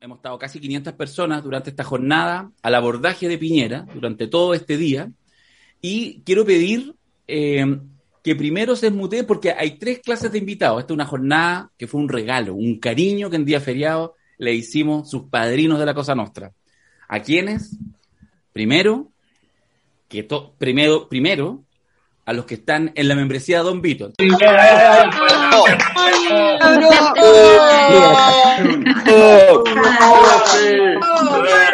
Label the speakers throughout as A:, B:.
A: hemos estado casi 500 personas durante esta jornada al abordaje de Piñera durante todo este día y quiero pedir eh, que primero se esmute porque hay tres clases de invitados. Esta es una jornada que fue un regalo, un cariño que en día feriado le hicimos sus padrinos de la Cosa Nostra. ¿A quiénes? Primero, que primero, primero, a los que están en la membresía de Don Vito.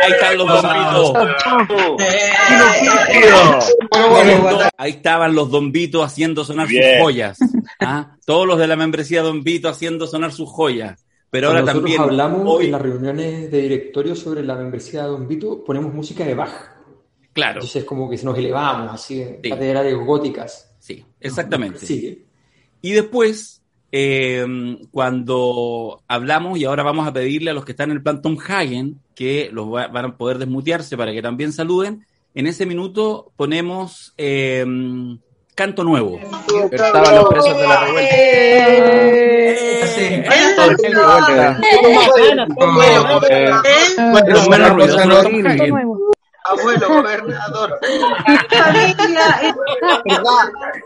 A: Ahí están los Don Ahí estaban los Don haciendo sonar sus joyas. ¿ah? Todos los de la membresía Don Vito haciendo sonar sus joyas. Pero ahora
B: Nosotros
A: también.
B: hablamos en las reuniones de directorio sobre la membresía de Don Vito, ponemos música de Bach.
A: Claro.
B: Entonces es como que nos elevamos así en catedrales góticas.
A: Sí, exactamente. Sí. Y después, eh, cuando hablamos, y ahora vamos a pedirle a los que están en el plan Tom Hagen, que los van a poder desmutearse para que también saluden, en ese minuto ponemos eh, Canto Nuevo. Estaban los presos de la
C: revuelta. Abuelo gobernador.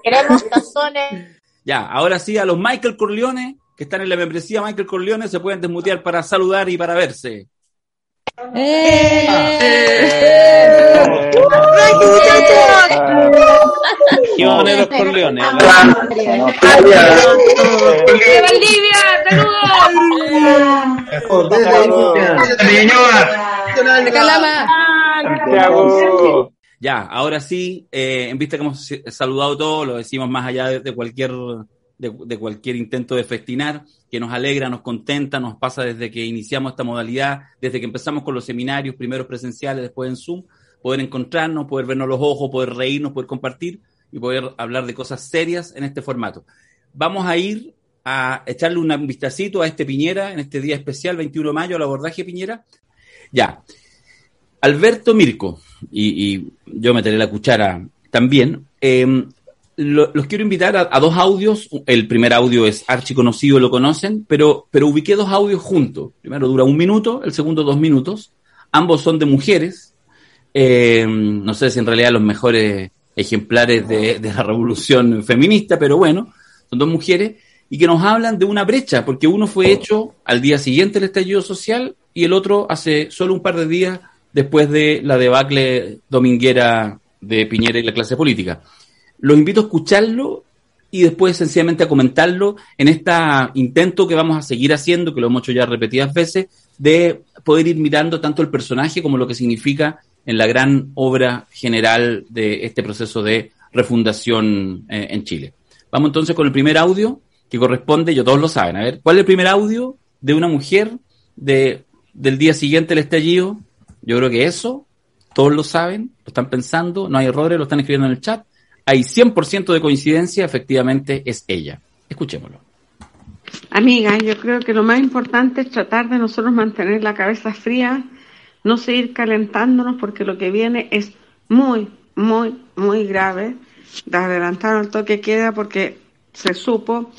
A: Queremos tazones. Ya, ahora sí, a los Michael Corleone, que están en la membresía Michael Corleone, se pueden desmutear para saludar y para verse. ¡Eh! ¡Eh! Los Corleones. ¡De Valdivia! ¡Saludos! ¡De Calama! Ya, ahora sí, eh, en vista que hemos saludado todos, lo decimos más allá de, cualquier de, cualquier intento de festinar, que nos alegra, nos contenta, nos pasa desde que iniciamos esta modalidad, desde que empezamos con los seminarios, primeros presenciales, después en Zoom, poder encontrarnos, poder vernos los ojos, poder reírnos, poder compartir y poder hablar de cosas serias en este formato. Vamos a ir a echarle un vistacito a este Piñera en este día especial, 21 de mayo, al abordaje Piñera. Ya, Alberto Mirko, y, yo meteré la cuchara también, em, los quiero invitar a, dos audios. El primer audio es archiconocido, lo conocen, pero, pero ubiqué dos audios juntos. Primero dura un minuto, el segundo dos minutos. Ambos son de mujeres. Em, no sé si en realidad los mejores ejemplares de, de, la revolución feminista, pero bueno, son dos mujeres y que nos hablan de una brecha, porque uno fue hecho al día siguiente del estallido social y el otro hace solo un par de días después de la debacle dominguera de Piñera y la clase política. Los invito a escucharlo y después sencillamente a comentarlo en este intento que vamos a seguir haciendo, que lo hemos hecho ya repetidas veces, de poder ir mirando tanto el personaje como lo que significa en la gran obra general de este proceso de refundación eh, en Chile. Vamos entonces con el primer audio que corresponde, yo todos lo saben, a ver, ¿cuál es el primer audio de una mujer de, del día siguiente del estallido yo creo que eso, todos lo saben, lo están pensando, no hay errores, lo están escribiendo en el chat. Hay 100% de coincidencia, efectivamente es ella. Escuchémoslo.
D: Amiga, yo creo que lo más importante es tratar de nosotros mantener la cabeza fría, no seguir calentándonos porque lo que viene es muy, muy, muy grave. Adelantaron el toque queda porque se supo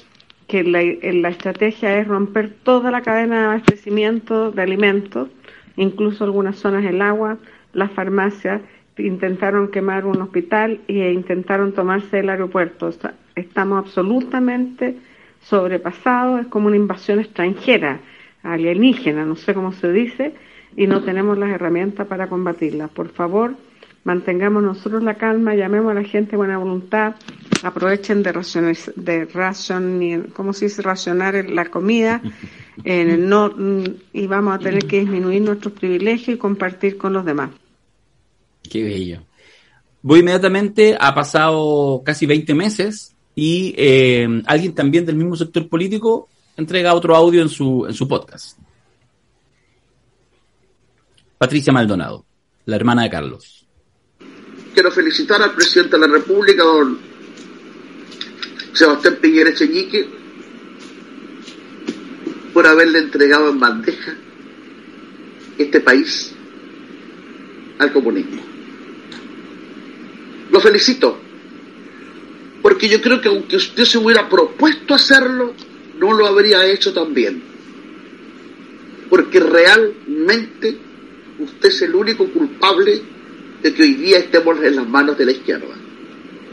D: que la, la estrategia es romper toda la cadena de abastecimiento de alimentos incluso algunas zonas del agua, las farmacias intentaron quemar un hospital e intentaron tomarse el aeropuerto. estamos absolutamente sobrepasados, es como una invasión extranjera, alienígena, no sé cómo se dice, y no tenemos las herramientas para combatirla. Por favor, mantengamos nosotros la calma, llamemos a la gente buena voluntad, aprovechen de racionar, de ration, ¿cómo se dice? racionar la comida, eh, no, mm, y vamos a tener que disminuir nuestros privilegios y compartir con los demás.
A: Qué bello. Voy inmediatamente, ha pasado casi 20 meses y eh, alguien también del mismo sector político entrega otro audio en su, en su podcast. Patricia Maldonado, la hermana de Carlos.
E: Quiero felicitar al presidente de la República, don Sebastián Piñera Echeñique, por haberle entregado en bandeja este país al comunismo. Lo felicito, porque yo creo que aunque usted se hubiera propuesto hacerlo, no lo habría hecho tan bien. porque realmente usted es el único culpable de que hoy día estemos en las manos de la izquierda.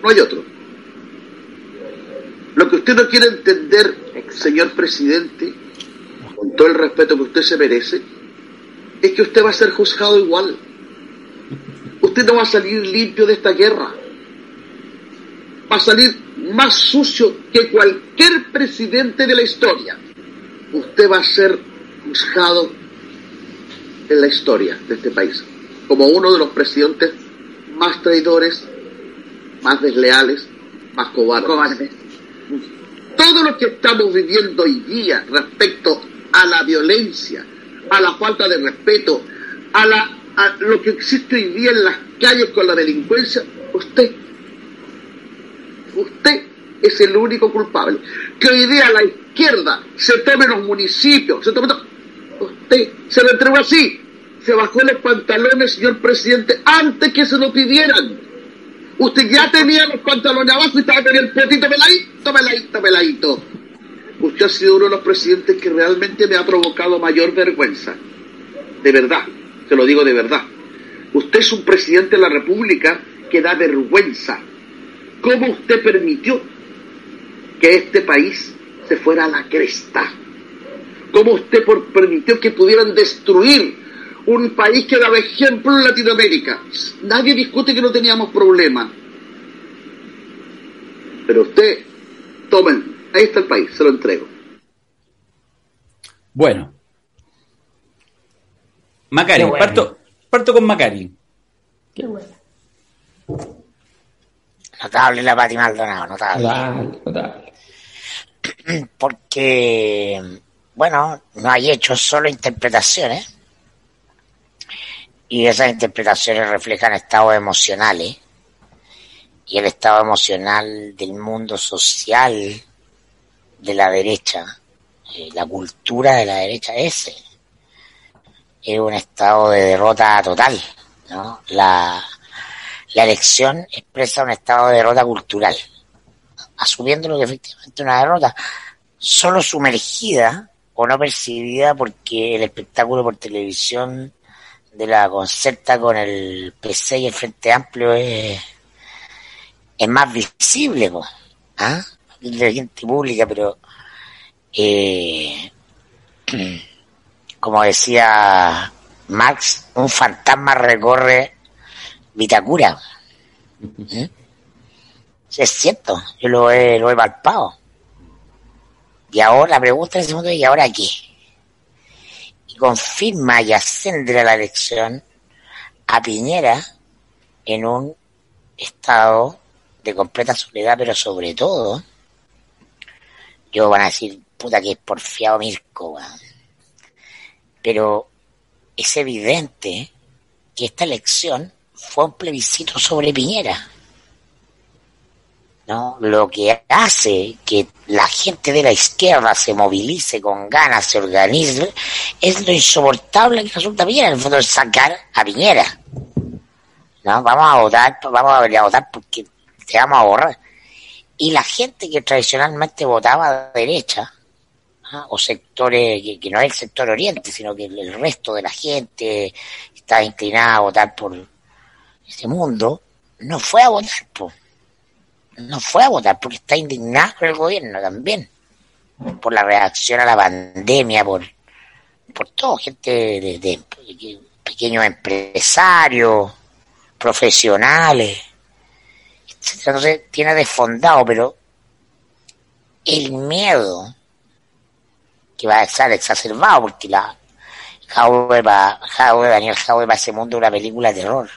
E: No hay otro. Lo que usted no quiere entender, señor presidente, con todo el respeto que usted se merece, es que usted va a ser juzgado igual. Usted no va a salir limpio de esta guerra. Va a salir más sucio que cualquier presidente de la historia. Usted va a ser juzgado en la historia de este país como uno de los presidentes más traidores, más desleales, más cobardes. Todo lo que estamos viviendo hoy día respecto a la violencia, a la falta de respeto, a, la, a lo que existe hoy día en las calles con la delincuencia, usted, usted es el único culpable. Que hoy día la izquierda se tome los municipios, se tome usted se lo entregó así, se bajó los pantalones, señor presidente, antes que se lo pidieran. Usted ya tenía los pantalones abajo y estaba con el potito peladito, peladito, peladito. Usted ha sido uno de los presidentes que realmente me ha provocado mayor vergüenza. De verdad, te lo digo de verdad. Usted es un presidente de la República que da vergüenza. ¿Cómo usted permitió que este país se fuera a la cresta? ¿Cómo usted permitió que pudieran destruir un país que daba ejemplo en Latinoamérica? Nadie discute que no teníamos problemas. Pero usted, tomen, ahí está el país, se lo entrego.
A: Bueno. Macari,
B: bueno.
A: parto, parto con Macari.
B: Qué bueno.
F: Notable la Pati Maldonado, notable.
B: Notable, notable.
F: Porque, bueno, no hay hechos, solo interpretaciones. Y esas interpretaciones reflejan estados emocionales. Y el estado emocional del mundo social de la derecha, eh, la cultura de la derecha, ese es un estado de derrota total. ¿no? La, la elección expresa un estado de derrota cultural, asumiendo lo que efectivamente una derrota, solo sumergida o no percibida porque el espectáculo por televisión de la concerta con el PC y el Frente Amplio es, es más visible, po, ¿ah? de gente pública, pero eh, como decía Marx, un fantasma recorre Vitacura. ¿Eh? Es cierto, yo lo he, lo he palpado. Y ahora, la pregunta es, ¿y ahora qué? Confirma y ascende a la elección a Piñera en un estado de completa soledad, pero sobre todo, yo van a decir, puta que es porfiado Mirko. Pero es evidente que esta elección fue un plebiscito sobre Piñera. ¿No? Lo que hace que la gente de la izquierda se movilice con ganas, se organice, es lo insoportable que resulta Piñera, en el fondo sacar a Piñera. ¿no? Vamos a votar, vamos a votar porque te vamos a borrar. Y la gente que tradicionalmente votaba a derecha, ¿ah? o sectores que, que, no es el sector oriente, sino que el, resto de la gente está inclinada a votar por este mundo, no fue a votar, po. No fue a votar porque está indignado con el gobierno también, por la reacción a la pandemia, por, todo, gente de, pequeños empresarios, profesionales. Entonces tiene desfondado, pero el miedo que va a estar exacerbado porque la Jaue va, Daniel Jaue va ese mundo una película de terror.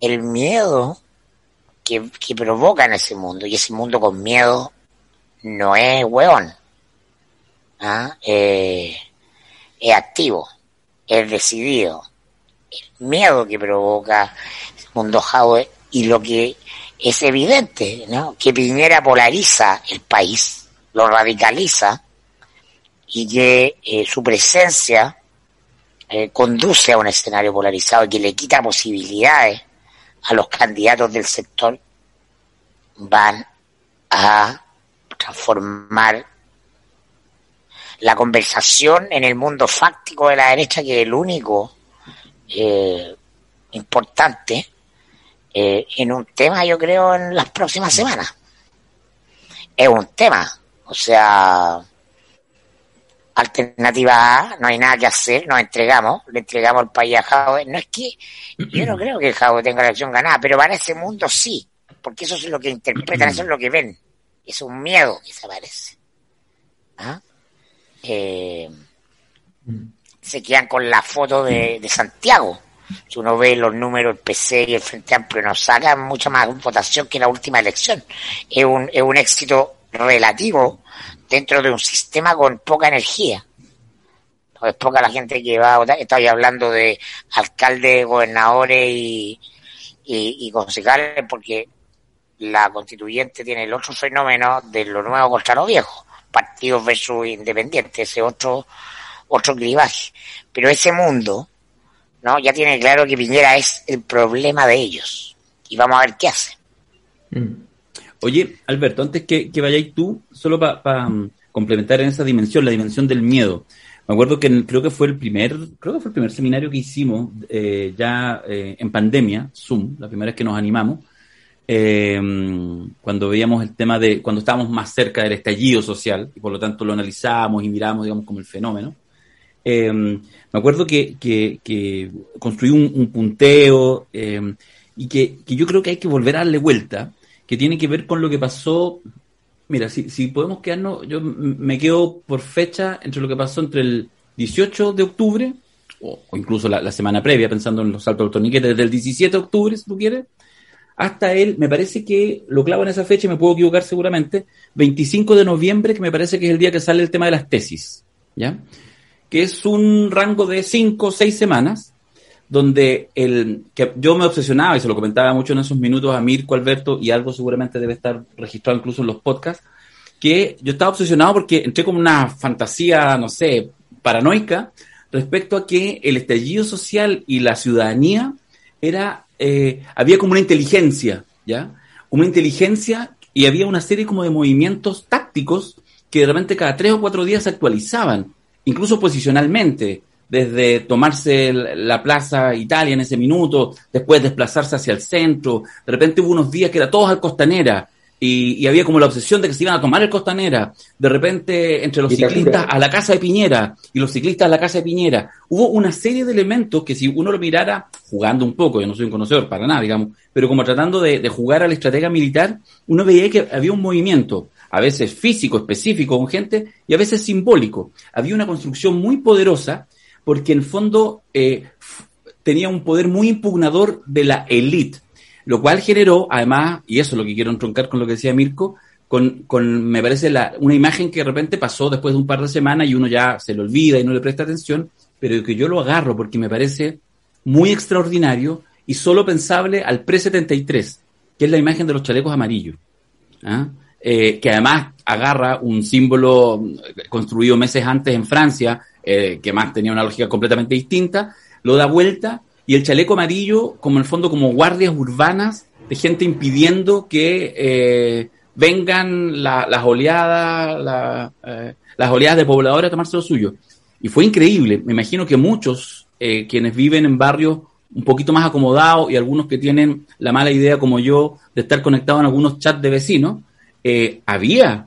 F: El miedo que, que provoca en ese mundo, y ese mundo con miedo no es hueón, ¿ah? eh, es activo, es decidido. El miedo que provoca ese mundo Jaue y lo que es evidente, ¿no? Que Piñera polariza el país, lo radicaliza, y que eh, su presencia eh, conduce a un escenario polarizado y que le quita posibilidades a los candidatos del sector, van a transformar la conversación en el mundo fáctico de la derecha, que es el único eh, importante, eh, en un tema, yo creo, en las próximas semanas. Es un tema. O sea, alternativa A, no hay nada que hacer, nos entregamos, le entregamos el país a Jao. No es que, yo no creo que Jao tenga la elección ganada, pero para ese mundo sí, porque eso es lo que interpretan, eso es lo que ven. Es un miedo que se aparece. ¿Ah? Eh, se quedan con la foto de, Santiago si uno ve los números, el PC y el Frente Amplio nos sacan mucha más votación que la última elección. Es un, es un éxito relativo dentro de un sistema con poca energía. es poca la gente que va a votar. Estoy hablando de alcaldes, gobernadores y, y, y concejales porque la constituyente tiene el otro fenómeno de lo nuevo contra lo viejo. Partidos versus independientes, ese otro, otro clivaje. Pero ese mundo, ¿no? Ya tiene claro que Piñera es el problema de ellos. Y vamos a ver qué hace.
A: Mm. Oye, Alberto, antes que, que vayáis tú, solo para um, complementar en esa dimensión, la dimensión del miedo. Me acuerdo que en, creo que fue el primer, creo que fue el primer seminario que hicimos eh, ya eh, en pandemia, Zoom, la primera vez que nos animamos, eh, cuando veíamos el tema de, cuando estábamos más cerca del estallido social, y por lo tanto lo analizábamos y mirábamos, digamos, como el fenómeno. Eh, me acuerdo que, que, que construí un, un punteo y que, que, yo creo que hay que volver a darle vuelta, que tiene que ver con lo que pasó. Mira, si, podemos quedarnos, yo me quedo por fecha entre lo que pasó entre el 18 de octubre, o, incluso la, semana previa, pensando en los saltos del torniquete, desde el 17 de octubre, si tú quieres, hasta el, me parece que lo clavo en esa fecha, y me puedo equivocar seguramente, 25 de noviembre, que me parece que es el día que sale el tema de las tesis, ¿ya? que es un rango de cinco o seis semanas, donde el, que yo me obsesionaba, y se lo comentaba mucho en esos minutos a Mirko, Alberto, y algo seguramente debe estar registrado incluso en los podcasts, que yo estaba obsesionado porque entré como una fantasía, no sé, paranoica, respecto a que el estallido social y la ciudadanía era, eh, había como una inteligencia, ¿ya? Una inteligencia y había una serie como de movimientos tácticos que de repente cada tres o cuatro días se actualizaban incluso posicionalmente, desde tomarse la Plaza Italia en ese minuto, después desplazarse hacia el centro, de repente hubo unos días que era todos al Costanera, y, y, había como la obsesión de que se iban a tomar el Costanera, de repente entre los ciclistas a la casa de Piñera y los ciclistas a la casa de Piñera, hubo una serie de elementos que si uno lo mirara jugando un poco, yo no soy un conocedor para nada, digamos, pero como tratando de, de jugar a la estrategia militar, uno veía que había un movimiento a veces físico, específico con gente, y a veces simbólico. Había una construcción muy poderosa porque en fondo eh, tenía un poder muy impugnador de la élite, lo cual generó, además, y eso es lo que quiero entroncar con lo que decía Mirko, con, con me parece, la, una imagen que de repente pasó después de un par de semanas y uno ya se le olvida y no le presta atención, pero que yo lo agarro porque me parece muy extraordinario y solo pensable al pre-73, que es la imagen de los chalecos amarillos. ¿Ah? eh, que además agarra un símbolo construido meses antes en Francia, eh, que más tenía una lógica completamente distinta, lo da vuelta y el chaleco amarillo, como en el fondo, como guardias urbanas de gente impidiendo que eh, vengan la, las oleadas, eh, las oleadas de pobladores a tomarse lo suyo. Y fue increíble. Me imagino que muchos eh, quienes viven en barrios un poquito más acomodados y algunos que tienen la mala idea como yo de estar conectados en algunos chats de vecinos, había,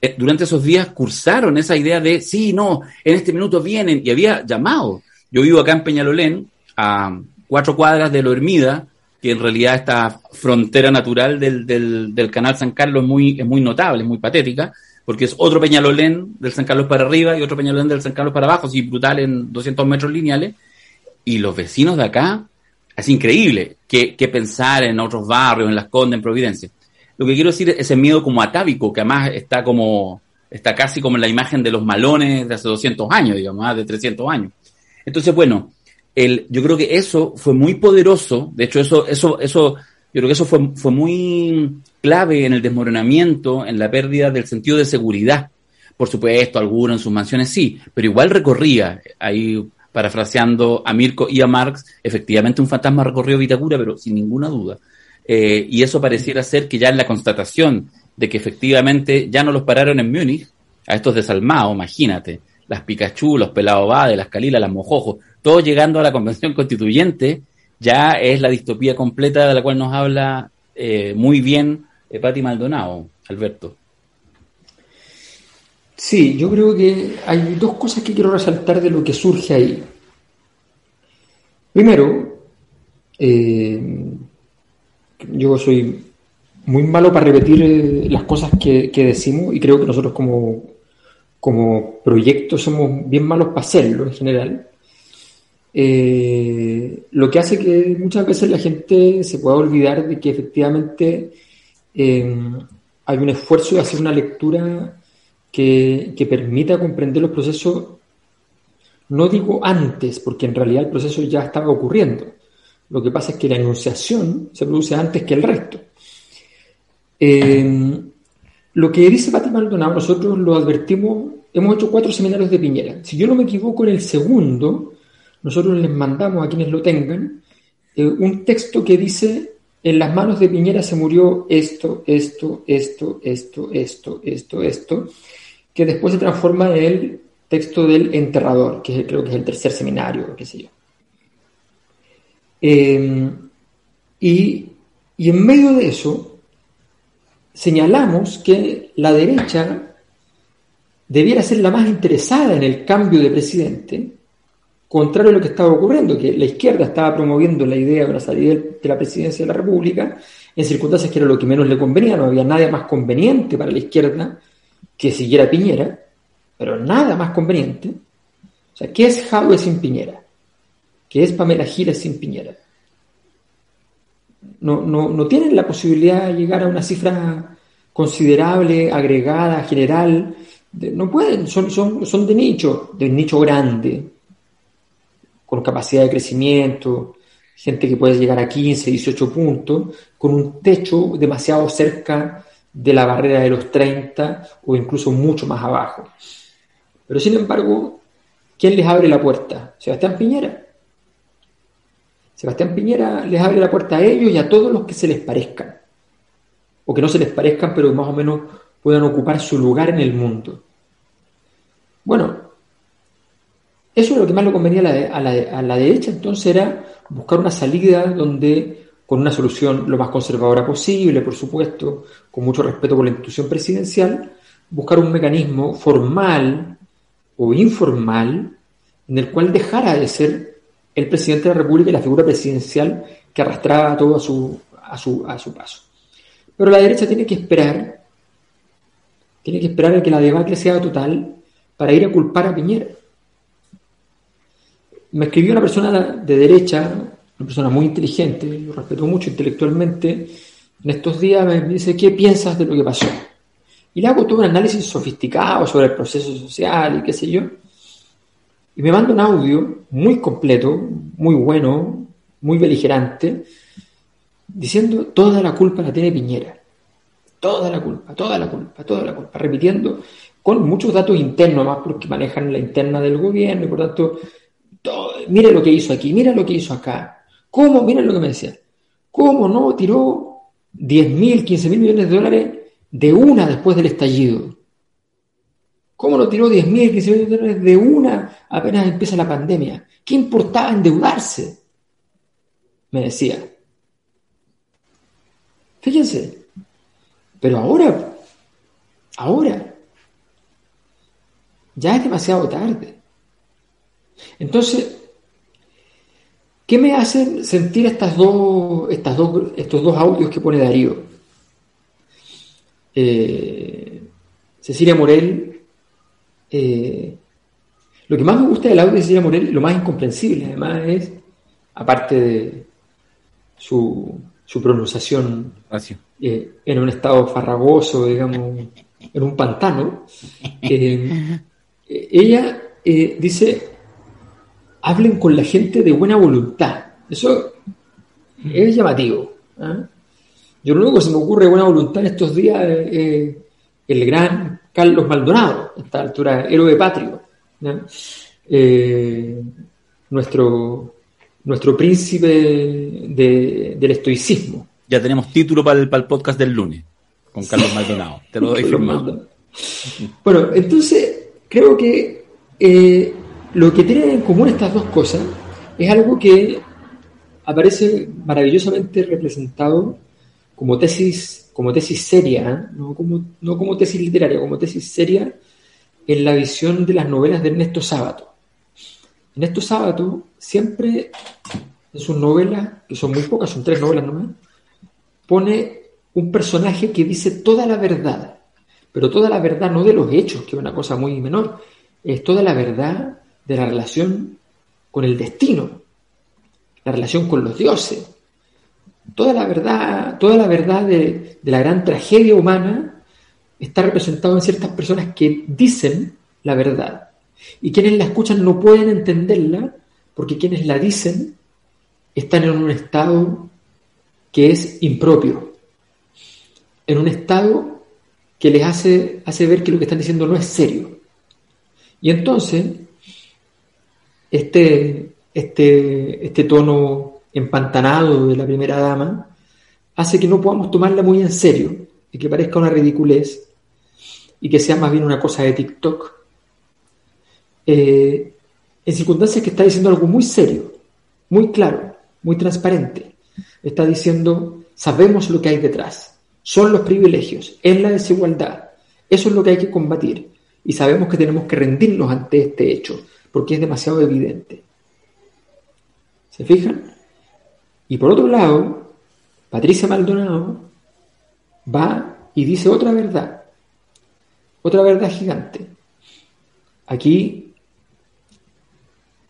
A: eh, durante esos días cursaron esa idea de, sí, no, en este minuto vienen, y había llamado. Yo vivo acá en Peñalolén, a cuatro cuadras de Lo Hermida, que en realidad esta frontera natural del, del, canal San Carlos es muy, es muy notable, es muy patética, porque es otro Peñalolén del San Carlos para arriba y otro Peñalolén del San Carlos para abajo, así brutal en 200 metros lineales, y los vecinos de acá, es increíble que, que pensar en otros barrios, en Las Condes, en Providencia. Lo que quiero decir es ese miedo como atávico, que además está como, está casi como en la imagen de los malones de hace 200 años, digamos, más de 300 años. Entonces, bueno, el, yo creo que eso fue muy poderoso, de hecho eso, eso, eso, yo creo que eso fue, fue muy clave en el desmoronamiento, en la pérdida del sentido de seguridad. Por supuesto, algunos en sus mansiones sí, pero igual recorría, ahí parafraseando a Mirko y a Marx, efectivamente un fantasma recorrió Vitacura, pero sin ninguna duda. Eh, y eso pareciera ser que ya en la constatación de que efectivamente ya no los pararon en Múnich, a estos desalmados, imagínate, las Pikachu, los Pelado Bade, las Calila, las Mojojos, todos llegando a la convención constituyente, ya es la distopía completa de la cual nos habla eh, muy bien eh, Patti Maldonado, Alberto.
B: Sí, yo creo que hay dos cosas que quiero resaltar de lo que surge ahí. Primero, eh, yo soy muy malo para repetir eh, las cosas que, decimos y creo que nosotros como, como proyecto somos bien malos para hacerlo en general. Eh, lo que hace que muchas veces la gente se pueda olvidar de que efectivamente hay un esfuerzo de hacer una lectura que, que permita comprender los procesos, no digo antes, porque en realidad el proceso ya estaba ocurriendo. Lo que pasa es que la enunciación se produce antes que el resto. Eh, lo que dice Pati Maldonado, nosotros lo advertimos, hemos hecho cuatro seminarios de Piñera. Si yo no me equivoco, en el segundo, nosotros les mandamos a quienes lo tengan eh, un texto que dice, en las manos de Piñera se murió esto, esto, esto, esto, esto, esto, esto, que después se transforma en el texto del enterrador, que creo que es el tercer seminario, qué sé yo. Eh, y, en medio de eso, señalamos que la derecha debiera ser la más interesada en el cambio de presidente, contrario a lo que estaba ocurriendo, que la izquierda estaba promoviendo la idea de una salida de la presidencia de la República en circunstancias que era lo que menos le convenía, no había nada más conveniente para la izquierda que siguiera Piñera, pero nada más conveniente. O sea, ¿qué es Jadwe sin Piñera? ¿Qué es Pamela Giles sin Piñera? no, no, no tienen la posibilidad de llegar a una cifra considerable, agregada, general. no pueden, son, son, son de nicho, de nicho grande, con capacidad de crecimiento, gente que puede llegar a 15, 18 puntos, con un techo demasiado cerca de la barrera de los 30 o incluso mucho más abajo. Pero sin embargo, ¿quién les abre la puerta? Sebastián Piñera. Sebastián Piñera les abre la puerta a ellos y a todos los que se les parezcan, o que no se les parezcan, pero más o menos puedan ocupar su lugar en el mundo. Bueno, eso es lo que más le convenía a la, a la derecha, entonces era buscar una salida donde, con una solución lo más conservadora posible, por supuesto, con mucho respeto por la institución presidencial, buscar un mecanismo formal o informal en el cual dejara de ser el presidente de la República y la figura presidencial que arrastraba todo a su, a su, a su paso. Pero la derecha tiene que esperar, tiene que esperar a que la debacle sea total para ir a culpar a Piñera. Me escribió una persona de derecha, una persona muy inteligente, lo respeto mucho intelectualmente, en estos días me dice, ¿qué piensas de lo que pasó? Y le hago todo un análisis sofisticado sobre el proceso social y qué sé yo. Y me manda un audio muy completo, muy bueno, muy beligerante, diciendo toda la culpa la tiene Piñera. Toda la culpa, toda la culpa, toda la culpa. Repitiendo con muchos datos internos más porque manejan la interna del gobierno y por tanto, mire lo que hizo aquí, mira lo que hizo acá. ¿Cómo? Mira lo que me decía. ¿Cómo no tiró 10 mil, 15 mil millones de dólares de una después del estallido? ¿Cómo no tiró 10 mil, 15 mil dólares de una apenas empieza la pandemia? ¿Qué importaba endeudarse? Me decía. Fíjense. Pero ahora, ahora, ya es demasiado tarde. Entonces, ¿qué me hacen sentir estas dos, estas dos, estos dos audios que pone Darío? Eh, Cecilia Morel eh, lo que más me gusta del audio de Cecilia Morel, lo más incomprensible además es, aparte de su, su pronunciación eh, en un estado farragoso, digamos, en un pantano, eh, ella dice, hablen con la gente de buena voluntad. Eso es llamativo. ¿ah? Yo lo único que se me ocurre de buena voluntad en estos días es el gran Carlos Maldonado, a esta altura, héroe patrio, eh, nuestro, nuestro príncipe del estoicismo.
A: Ya tenemos título para el, podcast del lunes, con Carlos Maldonado, te lo doy firmado.
B: Bueno, entonces creo que eh, lo que tienen en común estas dos cosas es algo que aparece maravillosamente representado como tesis, como tesis seria, ¿eh? no, como, no como tesis literaria, como tesis seria en la visión de las novelas de Ernesto Sábato. Ernesto Sábato siempre en sus novelas, que son muy pocas, son tres novelas nomás, pone un personaje que dice toda la verdad, pero toda la verdad no de los hechos, que es una cosa muy menor, es toda la verdad de la relación con el destino, la relación con los dioses, toda la verdad, toda la verdad de, la gran tragedia humana está representado en ciertas personas que dicen la verdad. Y quienes la escuchan no pueden entenderla porque quienes la dicen están en un estado que es impropio, en un estado que les hace, hace ver que lo que están diciendo no es serio. Y entonces, este, este, este tono empantanado de la primera dama hace que no podamos tomarla muy en serio y que parezca una ridiculez y que sea más bien una cosa de TikTok, eh, en circunstancias que está diciendo algo muy serio, muy claro, muy transparente. Está diciendo, sabemos lo que hay detrás, son los privilegios, es la desigualdad, eso es lo que hay que combatir y sabemos que tenemos que rendirnos ante este hecho porque es demasiado evidente. ¿Se fijan? Y por otro lado, Patricia Maldonado va y dice otra verdad, otra verdad gigante. Aquí,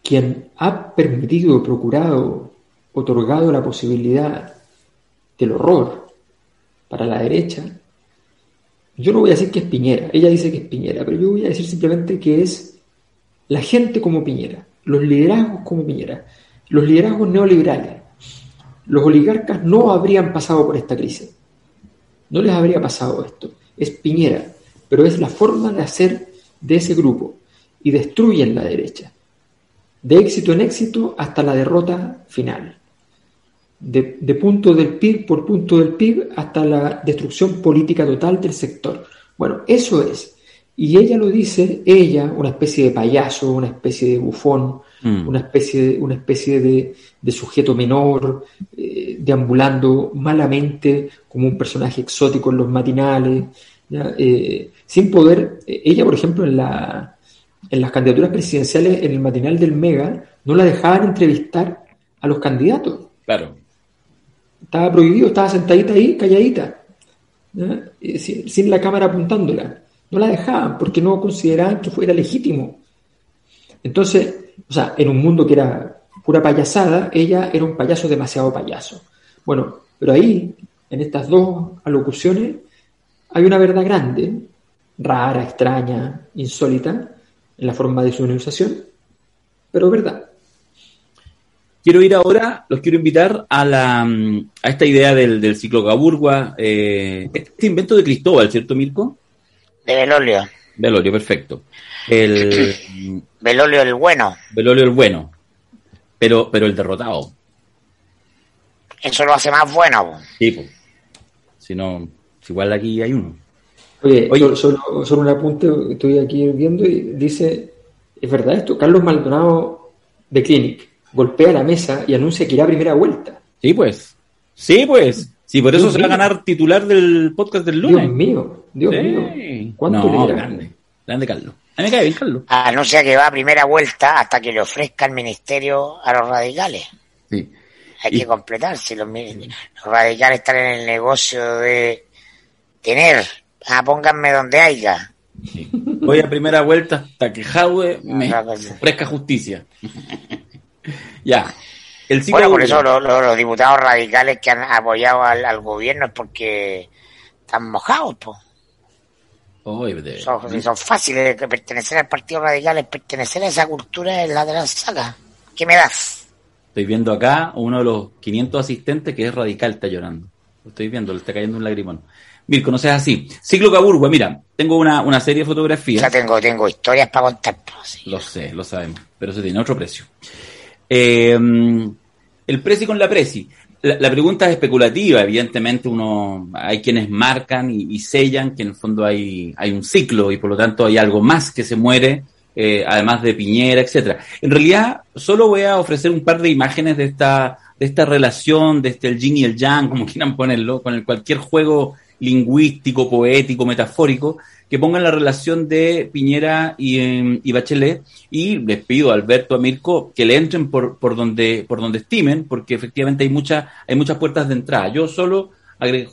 B: quien ha permitido, procurado, otorgado la posibilidad del horror para la derecha, yo no voy a decir que es Piñera, ella dice que es Piñera, pero yo voy a decir simplemente que es la gente como Piñera, los liderazgos como Piñera, los liderazgos neoliberales. Los oligarcas no habrían pasado por esta crisis, no les habría pasado esto. Es Piñera, pero es la forma de hacer de ese grupo y destruyen la derecha, de éxito en éxito hasta la derrota final. De, de, punto del PIB por punto del PIB hasta la destrucción política total del sector. Bueno, eso es. Y ella lo dice, ella, una especie de payaso, una especie de bufón, mm. una especie, una especie de, de sujeto menor, eh, deambulando malamente como un personaje exótico en los matinales, eh, sin poder, eh, ella por ejemplo en, la, en las candidaturas presidenciales en el matinal del Mega, no la dejaban entrevistar a los candidatos.
A: Claro.
B: Estaba prohibido, estaba sentadita ahí, calladita, sin, sin la cámara apuntándola. No la dejaban porque no consideraban que fuera legítimo. Entonces, o sea, en un mundo que era pura payasada, ella era un payaso demasiado payaso. Bueno, pero ahí, en estas dos alocuciones, hay una verdad grande, rara, extraña, insólita, en la forma de su enunciación, pero verdad.
A: Quiero ir ahora, los quiero invitar a, la, a esta idea del, del ciclo Gaburgua, eh, este invento de Cristóbal, ¿cierto, Mirko?
F: De Belolio.
A: Belolio, perfecto. El,
F: Belolio el bueno.
A: Belolio el bueno. Pero, pero el derrotado.
F: Eso lo hace más bueno.
A: Sí, pues. Si no, igual aquí hay uno.
B: Oye, Oye solo, solo, un apunte, estoy aquí viendo y dice, es verdad esto, Carlos Maldonado de Clinic golpea la mesa y anuncia que irá a primera vuelta.
A: Sí, pues. Sí, pues. Sí, por eso Dios se va a ganar titular del podcast del lunes.
B: Dios mío, Dios sí. mío. ¿Cuánto
A: no, grande, grande Carlos. A mí me cae bien Carlos.
F: Anuncia que va a primera vuelta hasta que le ofrezca el ministerio a los radicales.
A: Sí.
F: Hay y... que completar. Si los, los, radicales están en el negocio de tener, ah, pónganme donde haya.
A: Sí. Voy a primera vuelta hasta que Jaue me ofrezca justicia. ya.
F: El bueno, por eso los, los, los, diputados radicales que han apoyado al, al gobierno es porque están mojados, pues.
A: Oh, de...
F: son, fáciles de pertenecer al Partido Radical, es pertenecer a esa cultura de la de la saga. ¿Qué me das?
A: Estoy viendo acá uno de los 500 asistentes que es radical, está llorando. Lo estoy viendo, le está cayendo un lagrimón. Mirko, no seas así. Ciclo Caburgua, mira, tengo una, una serie de fotografías.
F: Ya tengo, tengo historias para contar.
A: Sí. Lo sé, lo sabemos, pero eso tiene otro precio. Eh, el Prezi con la Prezi. La, pregunta es especulativa, evidentemente uno hay quienes marcan y, sellan que en el fondo hay, hay un ciclo y por lo tanto hay algo más que se muere, eh, además de Piñera, etcétera. En realidad, solo voy a ofrecer un par de imágenes de esta, de esta relación, de este el yin y el yang, como quieran ponerlo, con el cualquier juego lingüístico, poético, metafórico, que pongan la relación de Piñera y, y, Bachelet y les pido a Alberto, a Mirko, que le entren por, por, donde, por donde estimen, porque efectivamente hay, mucha, hay muchas puertas de entrada. Yo solo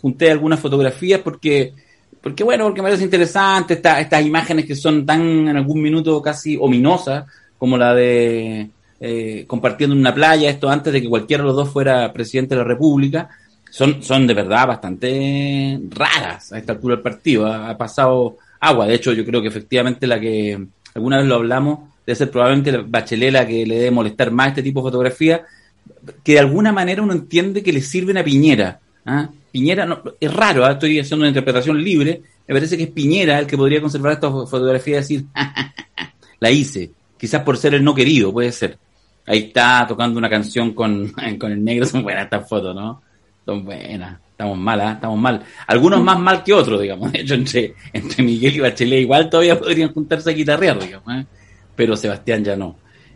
A: junté algunas fotografías porque, porque bueno, porque me parece interesante esta, estas imágenes que son tan en algún minuto casi ominosas, como la de eh, compartiendo en una playa, esto antes de que cualquiera de los dos fuera presidente de la República, son, son de verdad bastante raras a esta altura del partido. Ha, pasado agua. De hecho, yo creo que efectivamente la que alguna vez lo hablamos, debe ser probablemente la Bachelet la que le debe molestar más este tipo de fotografía, que de alguna manera uno entiende que le sirven a Piñera. ¿ah? Piñera, no, es raro, ¿ah? estoy haciendo una interpretación libre, me parece que es Piñera el que podría conservar esta fotografía y decir, la hice, quizás por ser el no querido, puede ser. Ahí está tocando una canción con, con el negro, son buenas estas fotos, ¿no? Son buenas. Estamos mal, ¿eh? estamos mal. Algunos más mal que otros, digamos. De hecho, entre, entre Miguel y Bachelet igual todavía podrían juntarse a guitarrear, digamos. ¿eh? Pero Sebastián ya no.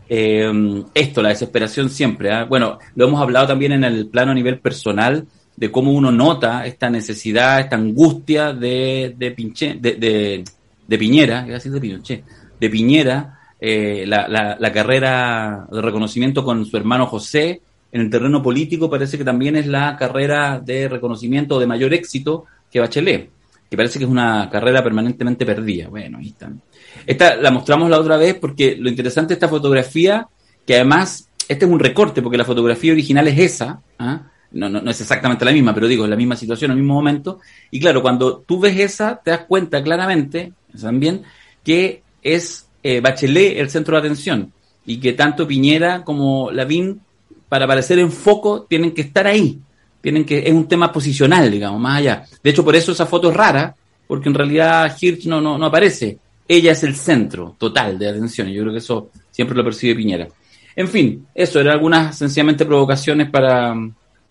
A: Eh, esto, la desesperación siempre. ¿eh? Bueno, lo hemos hablado también en el plano a nivel personal de cómo uno nota esta necesidad, esta angustia de, de, Pinche, de, de, de Piñera, iba a decir de Pinochet, de Piñera, eh, la, la, la carrera de reconocimiento con su hermano José, en el terreno político parece que también es la carrera de reconocimiento de mayor éxito que Bachelet, que parece que es una carrera permanentemente perdida. Bueno, ahí están. Esta la mostramos la otra vez porque lo interesante de esta fotografía, que además, este es un recorte, porque la fotografía original es esa, ¿ah? no, no, no, es exactamente la misma, pero digo, es la misma situación, el mismo momento. Y claro, cuando tú ves esa, te das cuenta claramente, también, que es eh, Bachelet el centro de atención y que tanto Piñera como Lavín para aparecer en foco tienen que estar ahí. Tienen que, es un tema posicional, digamos, más allá. De hecho, por eso esa foto es rara, porque en realidad Hirsch no, aparece. Ella es el centro total de atención, yo creo que eso siempre lo percibe Piñera. En fin, eso, eran algunas sencillamente provocaciones para,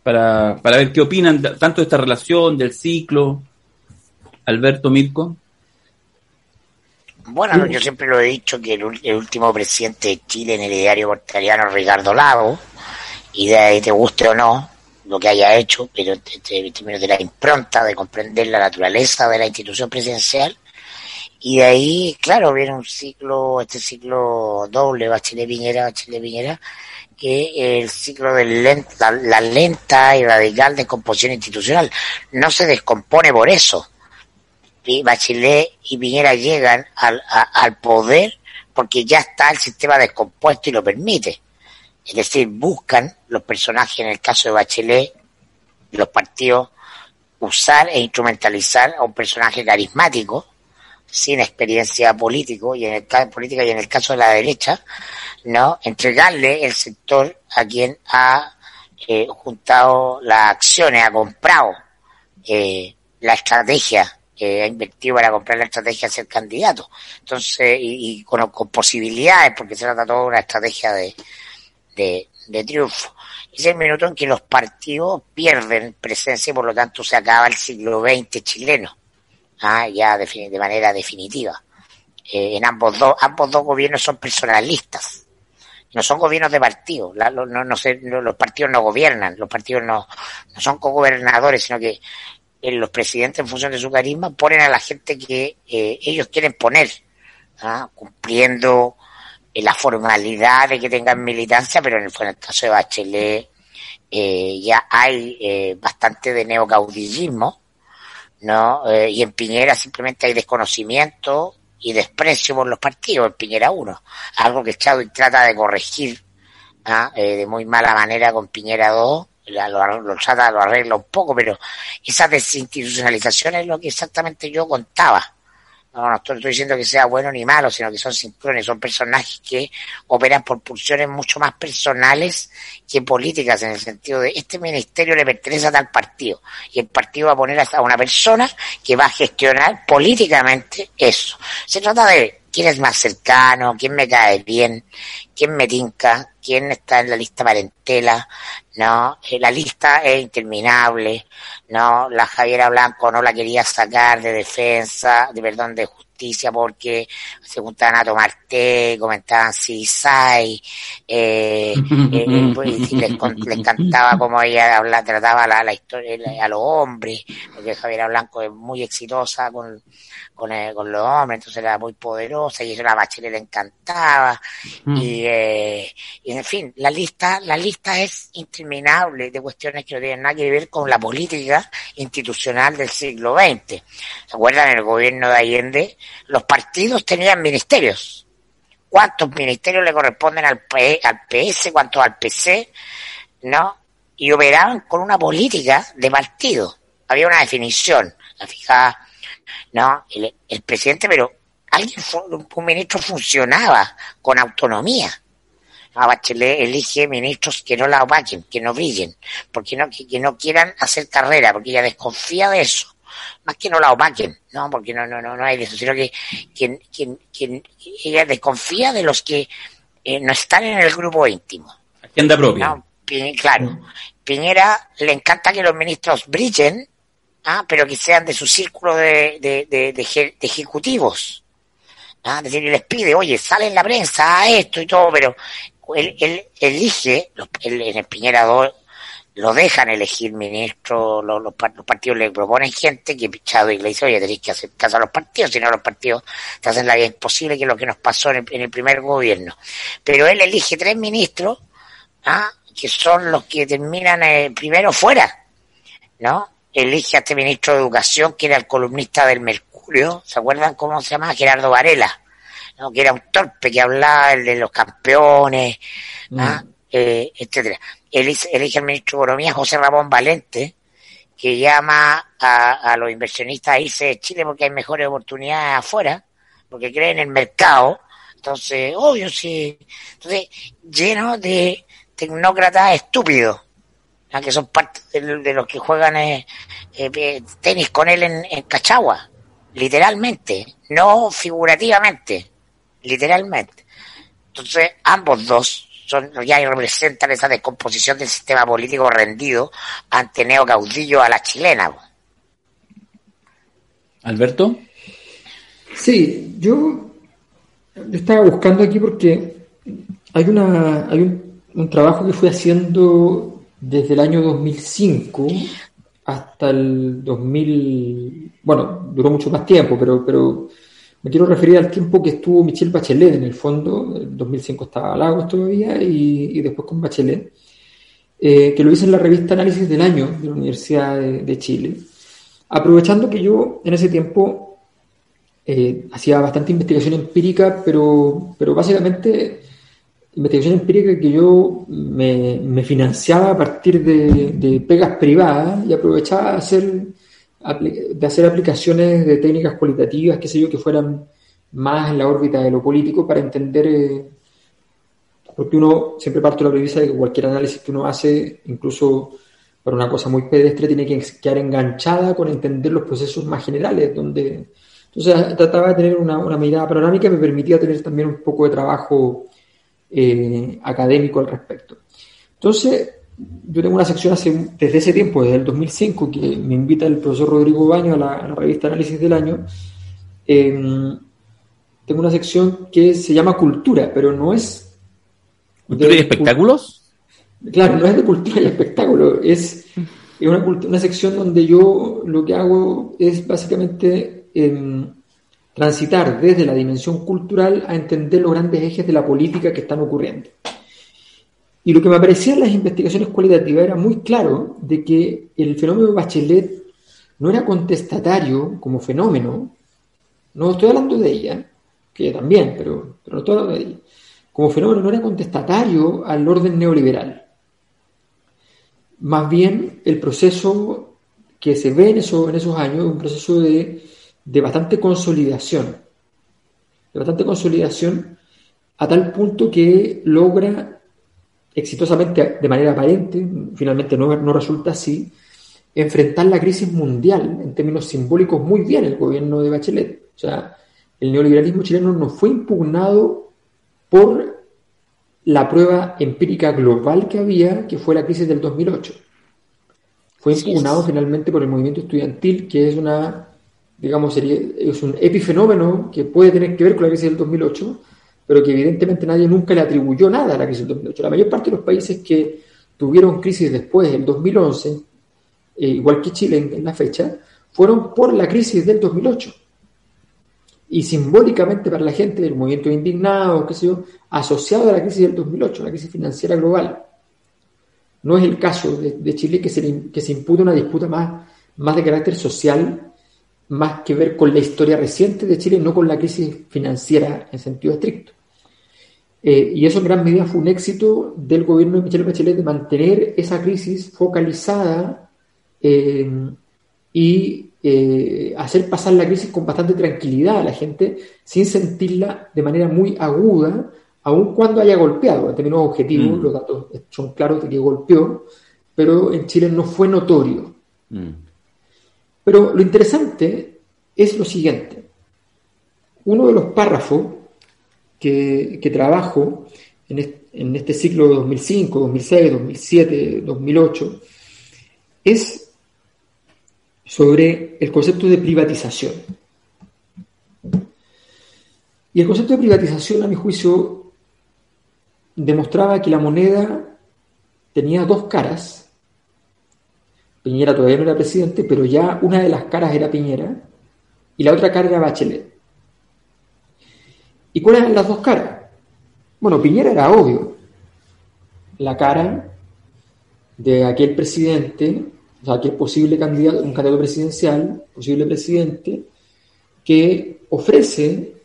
A: para, para ver qué opinan tanto de esta relación, del ciclo. Alberto Mirko.
F: Bueno, yo siempre lo he dicho que el, el último presidente de Chile en el diario portaliano, Ricardo Lago, y de ahí te guste o no lo que haya hecho, pero en términos de la impronta, de comprender la naturaleza de la institución presidencial, y de ahí, claro, viene un ciclo, este ciclo doble, Bachelet Piñera, Bachelet Piñera, que el ciclo de la, lenta y radical descomposición institucional no se descompone por eso. Bachelet y Piñera llegan al, al poder porque ya está el sistema descompuesto y lo permite. Es decir, buscan los personajes, en el caso de Bachelet, los partidos, usar e instrumentalizar a un personaje carismático, sin experiencia político y en el política y en el caso de la derecha, no entregarle el sector a quien ha eh, juntado las acciones, ha comprado eh, la estrategia, eh, ha invertido para comprar la estrategia de ser candidato. Entonces, y, y con, con, posibilidades, porque se trata toda una estrategia de, de, de triunfo. Es el minuto en que los partidos pierden presencia y por lo tanto se acaba el siglo XX chileno, ah, ya de, de manera definitiva. Eh, en ambos dos, ambos dos gobiernos son personalistas, no son gobiernos de partido, los partidos no gobiernan, los partidos no, no son co-gobernadores, sino que eh, los presidentes en función de su carisma ponen a la gente que eh, ellos quieren poner, ¿ah? cumpliendo la formalidad de que tengan militancia, pero en el, en caso de Bachelet eh, ya hay eh, bastante de neocaudillismo, ¿no? Eh, y en Piñera simplemente hay desconocimiento y desprecio por los partidos, en Piñera 1, algo que Chávez trata de corregir ¿ah? eh, de muy mala manera con Piñera 2, lo, lo, lo, trata, lo arregla un poco, pero esa desinstitucionalización es lo que exactamente yo contaba. No, no estoy, diciendo que sea bueno ni malo, sino que son sincrones, son personajes que operan por pulsiones mucho más personales que políticas, en el sentido de este ministerio le pertenece a tal partido, y el partido va a poner a una persona que va a gestionar políticamente eso. Se trata de quién es más cercano, quién me cae bien, quién me tinca, quién está en la lista parentela, ¿no? Eh, la lista es interminable, ¿no? La Javiera Blanco no la quería sacar de defensa, de perdón, de justicia porque se juntaban a tomar té, comentaban si sai, eh, eh, pues, les, encantaba cómo ella habla, trataba la, la historia a los hombres, porque Javiera Blanco es muy exitosa con con, con los hombres, entonces era muy poderosa y eso a la Bachelet le encantaba. Mm. Y, eh, y en fin, la lista, la lista es interminable de cuestiones que no tienen nada que ver con la política institucional del siglo XX. ¿Se acuerdan? En el gobierno de Allende, los partidos tenían ministerios. ¿Cuántos ministerios le corresponden al, al PS, cuántos al PC? ¿No? Y operaban con una política de partido. Había una definición. La fijaba no, el, presidente, pero alguien, un ministro funcionaba con autonomía. A Bachelet elige ministros que no la opaquen, que no brillen, porque no, que, no quieran hacer carrera, porque ella desconfía de eso. Más que no la opaquen, no, porque no, no, no, no hay de eso, sino que, ella desconfía de los que eh, no están en el grupo íntimo.
A: Agenda propia.
F: claro. Piñera le encanta que los ministros brillen, ¿ah? pero que sean de su círculo de, de, de, ejecutivos. ¿ah? Es decir, les pide, oye, sale en la prensa a esto y todo, pero él, él elige, en el Piñera 2 lo dejan elegir ministro, los, los, partidos le proponen gente que Pichado y le dice, oye, tenéis que hacer caso a los partidos, si no los partidos te hacen la vida imposible, que es lo que nos pasó en el, primer gobierno. Pero él elige tres ministros, ¿ah? que son los que terminan eh, primero fuera, ¿no? elige a este ministro de Educación, que era el columnista del Mercurio, ¿se acuerdan cómo se llama? Gerardo Varela, ¿no? que era un torpe que hablaba de los campeones, ¿ah? mm. eh, etcétera. Elige, elige al ministro de Economía, José Ramón Valente, que llama a, a los inversionistas a irse de Chile porque hay mejores oportunidades afuera, porque creen en el mercado. Entonces, obvio, sí. Entonces, lleno de tecnócratas estúpidos que son parte de, los que juegan eh, eh, tenis con él en, Cachagua, literalmente, no figurativamente, literalmente. Entonces, ambos dos son ya representan esa descomposición del sistema político rendido ante neocaudillo a la chilena.
A: Alberto.
B: Sí, yo, estaba buscando aquí porque hay una hay un, un trabajo que fui haciendo desde el año 2005 hasta el 2000, bueno, duró mucho más tiempo, pero, pero me quiero referir al tiempo que estuvo Michelle Bachelet en el fondo, en 2005 estaba Lagos todavía y, después con Bachelet, eh, que lo hice en la revista Análisis del Año de la Universidad de, Chile, aprovechando que yo en ese tiempo eh, hacía bastante investigación empírica, pero, pero básicamente investigación empírica que yo me, financiaba a partir de, pegas privadas y aprovechaba de hacer, de hacer aplicaciones de técnicas cualitativas, qué sé yo, que fueran más en la órbita de lo político para entender, eh, porque uno siempre parte de la premisa de que cualquier análisis que uno hace, incluso para una cosa muy pedestre, tiene que quedar enganchada con entender los procesos más generales, donde entonces trataba de tener una, una mirada panorámica que me permitía tener también un poco de trabajo eh, académico al respecto. Entonces, yo tengo una sección desde ese tiempo, desde el 2005, que me invita el profesor Rodrigo Baño a la, revista Análisis del Año. Em, tengo una sección que se llama Cultura, pero no es...
A: ¿Cultura y espectáculos?
B: Claro, no es de cultura y espectáculo, es una, una sección donde yo lo que hago es básicamente em, transitar desde la dimensión cultural a entender los grandes ejes de la política que están ocurriendo. Y lo que me aparecía en las investigaciones cualitativas era muy claro de que el fenómeno de Bachelet no era contestatario como fenómeno, no estoy hablando de ella, que también, pero, pero no estoy hablando de ella, como fenómeno no era contestatario al orden neoliberal. Más bien el proceso que se ve en, en esos años es un proceso de de bastante consolidación, de bastante consolidación a tal punto que logra exitosamente, de manera aparente, finalmente no, no resulta así, enfrentar la crisis mundial en términos simbólicos muy bien el gobierno de Bachelet. O sea, el neoliberalismo chileno no fue impugnado por la prueba empírica global que había, que fue la crisis del 2008. Fue impugnado finalmente por el movimiento estudiantil, que es una, digamos, sería, es un epifenómeno que puede tener que ver con la crisis del 2008, pero que evidentemente nadie nunca le atribuyó nada a la crisis del 2008. La mayor parte de los países que tuvieron crisis después del 2011, eh, igual que Chile en, la fecha, fueron por la crisis del 2008 y simbólicamente para la gente del movimiento indignado, qué sé yo, asociado a la crisis del 2008, la crisis financiera global. No es el caso de, Chile que se, que se una disputa más, más de carácter social, más que ver con la historia reciente de Chile, no con la crisis financiera en sentido estricto. Eh, y eso en gran medida fue un éxito del gobierno de Michelle Bachelet de mantener esa crisis focalizada eh, y eh, hacer pasar la crisis con bastante tranquilidad a la gente, sin sentirla de manera muy aguda, aun cuando haya golpeado. En términos objetivos, mm. los datos son claros de que golpeó, pero en Chile no fue notorio. Mm. Pero lo interesante es lo siguiente. Uno de los párrafos que, trabajo en este ciclo 2005, 2006, 2007, 2008 es sobre el concepto de privatización. Y el concepto de privatización, a mi juicio, demostraba que la moneda tenía dos caras. Piñera todavía no era presidente, pero ya una de las caras era Piñera y la otra cara era Bachelet. ¿Y cuáles eran las dos caras? Bueno, Piñera era obvio. La cara de aquel presidente o sea, que es posible candidato, un candidato presidencial, posible presidente, que ofrece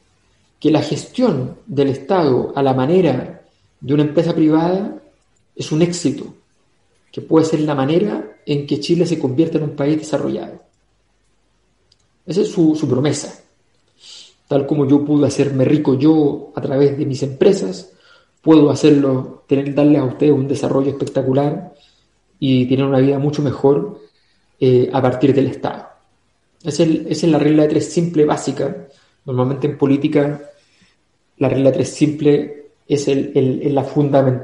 B: que la gestión del Estado a la manera de una empresa privada es un éxito, que puede ser la manera en que Chile se convierta en un país desarrollado. Esa es su, su promesa. Tal como yo pude hacerme rico yo a través de mis empresas, puedo hacerlo, tener, darle a ustedes un desarrollo espectacular y tienen una vida mucho mejor eh, a partir del Estado. Esa es, la regla de tres simple básica. Normalmente en política la regla de tres simple es el, la,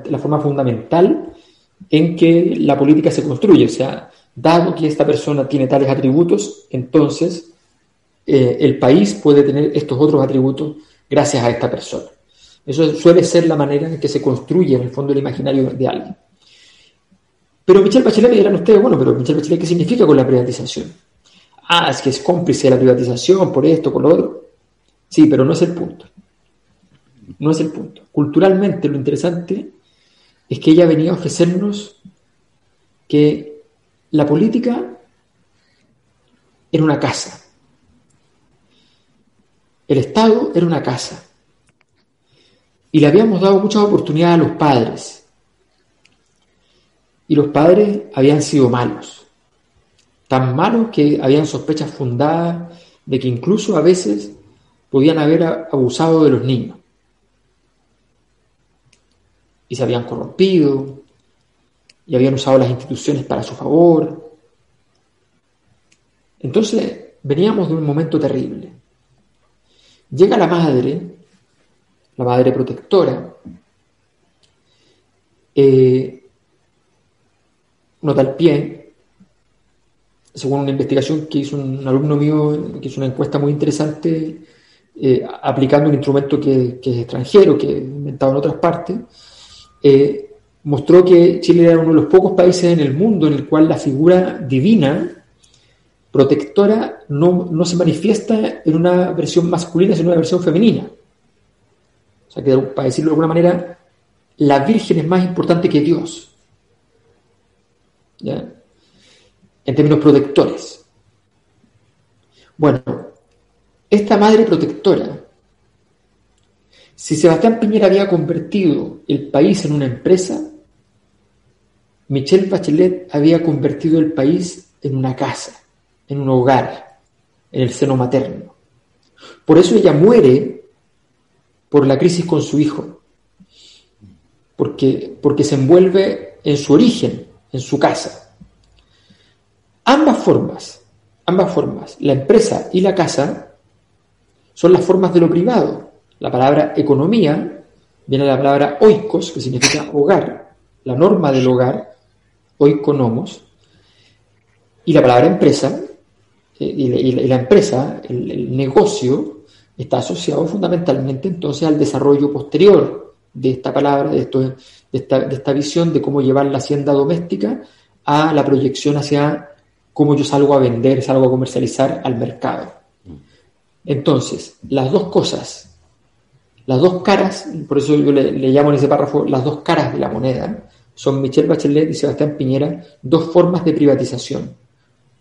B: la forma fundamental en que la política se construye. O sea, dado que esta persona tiene tales atributos, entonces eh, el país puede tener estos otros atributos gracias a esta persona. Eso suele ser la manera en que se construye en el fondo el imaginario de alguien. Pero Michelle Bachelet me dirán ustedes, bueno, pero Michelle Bachelet, ¿qué significa con la privatización? Ah, es que es cómplice de la privatización por esto, por lo otro. Sí, pero no es el punto. No es el punto. Culturalmente lo interesante es que ella venía a ofrecernos que la política era una casa. El Estado era una casa. Y le habíamos dado muchas oportunidades a los padres y los padres habían sido malos, tan malos que habían sospechas fundadas de que incluso a veces podían haber abusado de los niños. Y se habían corrompido, y habían usado las instituciones para su favor. Entonces veníamos de un momento terrible. Llega la madre, la madre protectora, eh, nota al pie, según una investigación que hizo un alumno mío, que hizo una encuesta muy interesante, eh, aplicando un instrumento que, es extranjero, que es inventado en otras partes, eh, mostró que Chile era uno de los pocos países en el mundo en el cual la figura divina, protectora, no, no se manifiesta en una versión masculina, sino en una versión femenina. O sea que, para decirlo de alguna manera, la Virgen es más importante que Dios. En términos protectores. Bueno, esta madre protectora, si Sebastián Piñera había convertido el país en una empresa, Michelle Bachelet había convertido el país en una casa, en un hogar, en el seno materno. Por eso ella muere por la crisis con su hijo, porque, porque se envuelve en su origen, en su casa. Ambas formas, ambas formas, la empresa y la casa, son las formas de lo privado. La palabra economía viene la palabra oikos, que significa hogar, la norma del hogar, oikonomos, y la palabra empresa, y, la, y la- y la empresa, el, el negocio, está asociado fundamentalmente entonces al desarrollo posterior de esta palabra, de, esto, de, esta, de esta visión de cómo llevar la hacienda doméstica a la proyección hacia cómo yo salgo a vender, salgo a comercializar al mercado. Entonces, las dos cosas, las dos caras, por eso yo le, le llamo en ese párrafo las dos caras de la moneda, son Michelle Bachelet y Sebastián Piñera, dos formas de privatización.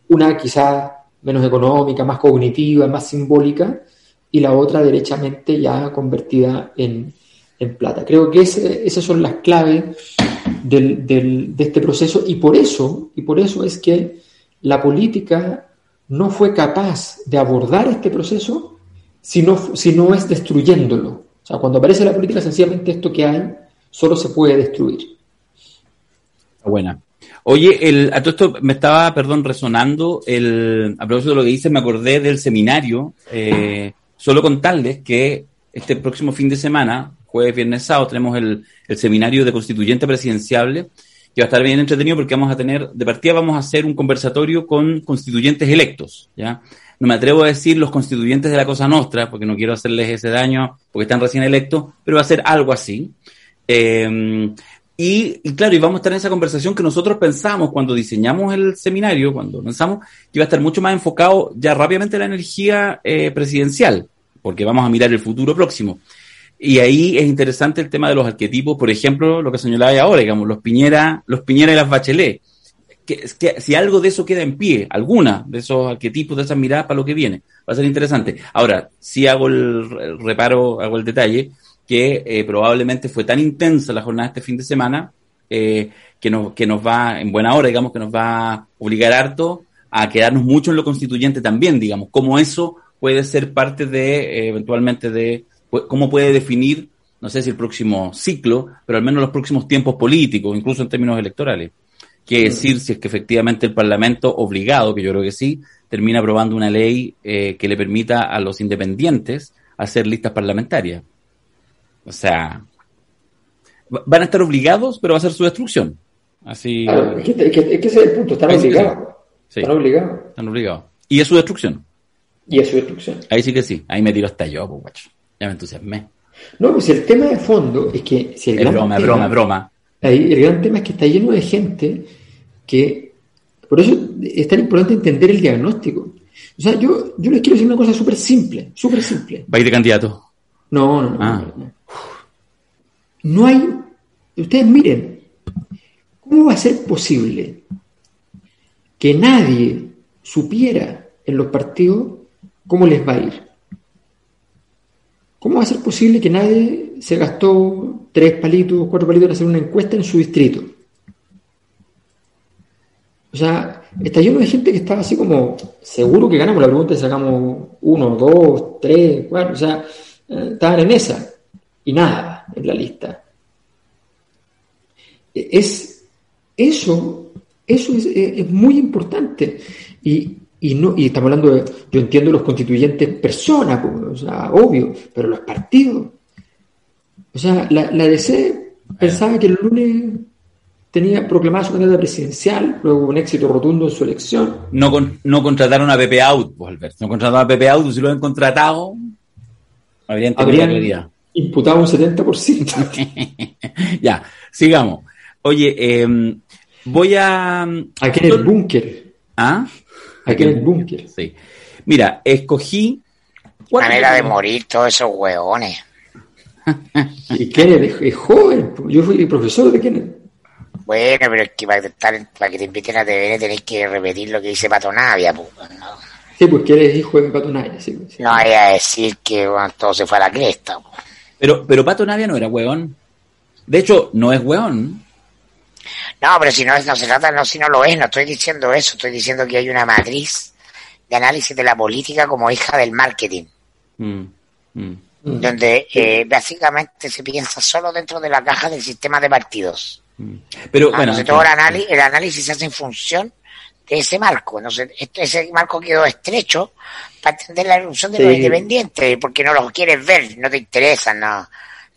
B: Una quizá menos económica, más cognitiva, más simbólica, y la otra derechamente ya convertida en, plata. Creo que ese- esas son las claves del- del- de este proceso y por eso, y por eso es que la política no fue capaz de abordar este proceso si no, si no es destruyéndolo. O sea, cuando aparece la política, sencillamente esto que hay solo se puede destruir.
A: Buena. Oye, el, a todo esto me estaba, perdón, resonando, el, a propósito de lo que dices, me acordé del seminario, eh, solo contarles que este próximo fin de semana, jueves, viernes, sábado, tenemos el, seminario de constituyente presidenciable, que va a estar bien entretenido porque vamos a tener, de partida vamos a hacer un conversatorio con constituyentes electos, ¿ya? No me atrevo a decir los constituyentes de la Cosa Nostra, porque no quiero hacerles ese daño, porque están recién electos, pero va a ser algo así. Eh, y, y claro, y vamos a estar en esa conversación que nosotros pensamos cuando diseñamos el seminario, cuando pensamos que iba a estar mucho más enfocado ya rápidamente en la energía eh, presidencial, porque vamos a mirar el futuro próximo. Y ahí es interesante el tema de los arquetipos, por ejemplo, lo que señalaba ahora, digamos, los Piñera, los Piñera y las Bachelet. Que, que si algo de eso queda en pie, alguna de esos arquetipos, de esas miradas para lo que viene, va a ser interesante. Ahora, sí hago el reparo, hago el detalle, que eh, probablemente fue tan intensa la jornada de este fin de semana eh, que, nos, que nos va, en buena hora, digamos, que nos va a obligar harto a quedarnos mucho en lo constituyente también, digamos, cómo eso puede ser parte de, eh, eventualmente, de cómo puede definir, no sé si el próximo ciclo, pero al menos los próximos tiempos políticos, incluso en términos electorales. Que decir si es que efectivamente el Parlamento, obligado, que yo creo que sí, termina aprobando una ley eh, que le permita a los independientes hacer listas parlamentarias. O sea, va- van a estar obligados, pero va a ser su destrucción. Así,
B: Claro, es, que, es que- es que ese es el punto, están obligados.
A: sí,
B: Están obligados.
A: están obligados. Y es su destrucción.
B: Y es su destrucción.
A: Ahí sí que sí. Ahí me tiro hasta yo, pues, guacho. Ya me entusiasmé.
B: No, pues el tema de fondo es que si el
A: Es
B: gran
A: broma,
B: tema-
A: broma, es broma.
B: Ahí, el gran tema es que está lleno de gente que. Por eso es tan importante entender el diagnóstico. O sea, yo, yo les quiero decir una cosa súper simple, súper simple.
A: Va a ir de candidato.
B: No, no, no,
A: Ah.
B: no, no. No hay. Ustedes miren, ¿cómo va a ser posible que nadie supiera en los partidos cómo les va a ir? ¿Cómo va a ser posible que nadie se gastó tres palitos, cuatro palitos en hacer una encuesta en su distrito? O sea, está lleno de gente que estaba así como seguro que ganamos la pregunta y sacamos uno, dos, tres, cuatro, o sea, eh, estaban en esa y nada en la lista. E- Es eso, eso es, es- es muy importante. Y, y no, y estamos hablando de, yo entiendo los constituyentes personas, pues, o sea, obvio, pero los partidos. O sea, la, la DC pensaba que el lunes tenía proclamada su candidata presidencial, luego un éxito rotundo en su elección.
A: No, con- no contrataron a Pepe Out, pues, Alberto. No contrataron a Pepe Out. Si lo han contratado, habrían tenido
B: Habrían imputado un 70%.
A: ya, sigamos. Oye, eh, voy a...
B: ¿A quién es Bunker?
A: ¿Ah?
B: ¿A quién es Bunker?
A: Sí. Mira, escogí...
F: Manera de morir todos esos hueones.
B: Y Kenneth es joven, yo fui profesor de Kenneth.
F: Bueno, pero es que para, estar- para que te inviten a TVN tenéis que repetir lo que dice Pato Navia, pues, ¿no?
B: Sí, porque él es hijo de Patonaya, sí, sí.
F: No vaya a decir que bueno, todo se fue a la cresta. pues.
A: Pero, pero Pato Navia no era hueón. De hecho, no es hueón.
F: No, pero si no, es- no se trata, no, si no lo es, no estoy diciendo eso, estoy diciendo que hay una matriz de análisis de la política como hija del marketing,
A: Mm, mm.
B: Mm.
F: donde eh, básicamente se piensa solo dentro de la caja del sistema de partidos.
A: Pero
F: Ah,
A: bueno,
F: entonces todo el análisis, el análisis se hace en función de ese marco. Entonces, este- ese marco quedó estrecho para entender la erupción de los independientes, porque no los quieres ver, no te interesan, no,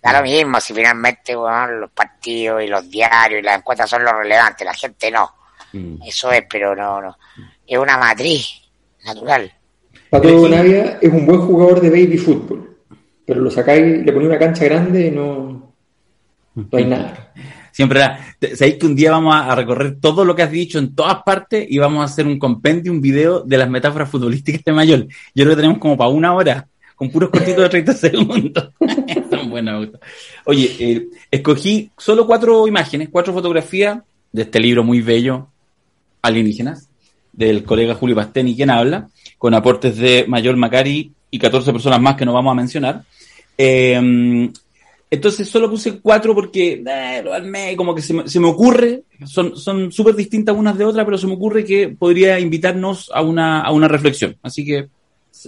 F: Da lo mismo si finalmente bueno, los partidos y los diarios y las encuestas son lo relevante, la gente no.
A: Mm.
F: Eso es, pero no, no. Es una matriz natural.
B: Pato Navia es un buen jugador de baby fútbol, pero lo sacáis, le ponéis una cancha grande y no, no hay nada.
A: Siempre era, sabéis que un día vamos a, recorrer todo lo que has dicho en todas partes y vamos a hacer un compendio, un video de las metáforas futbolísticas de Mayol. Yo creo que tenemos como para una hora, con puros cortitos de 30 segundos. Son buenas. Oye, eh, escogí solo cuatro imágenes, cuatro fotografías de este libro muy bello, Alienígenas, del colega Julio Pasteni, quien habla, con aportes de Mayol Macari y 14 personas más que no vamos a mencionar. Eh, entonces solo puse cuatro porque eh, lo armé, como que se me, se me ocurre, son son súper distintas unas de otras, pero se me ocurre que podría invitarnos a una, a una reflexión. Así que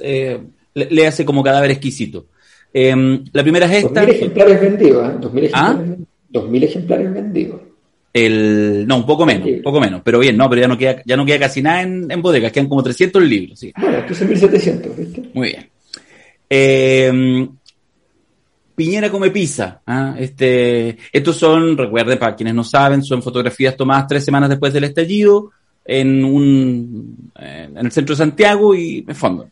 A: eh, le, le hace como cadáver exquisito. Eh, la primera es esta.
B: 2.000 ejemplares vendidos, ¿eh? 2.000
A: ¿Ah?
B: ejemplares, 2.000 ejemplares vendidos.
A: El, no, un poco menos, un poco menos, pero bien, no, pero ya no queda, ya no queda casi nada en, en bodegas, quedan como 300 libros. Sí.
B: Bueno, esto es en 1.700, ¿viste?
A: Muy bien. Eh, Piñera come pizza. ¿ah? Este, estos son, recuerden, para quienes no saben, son fotografías tomadas tres semanas después del estallido en un en el centro de Santiago y, en fondo,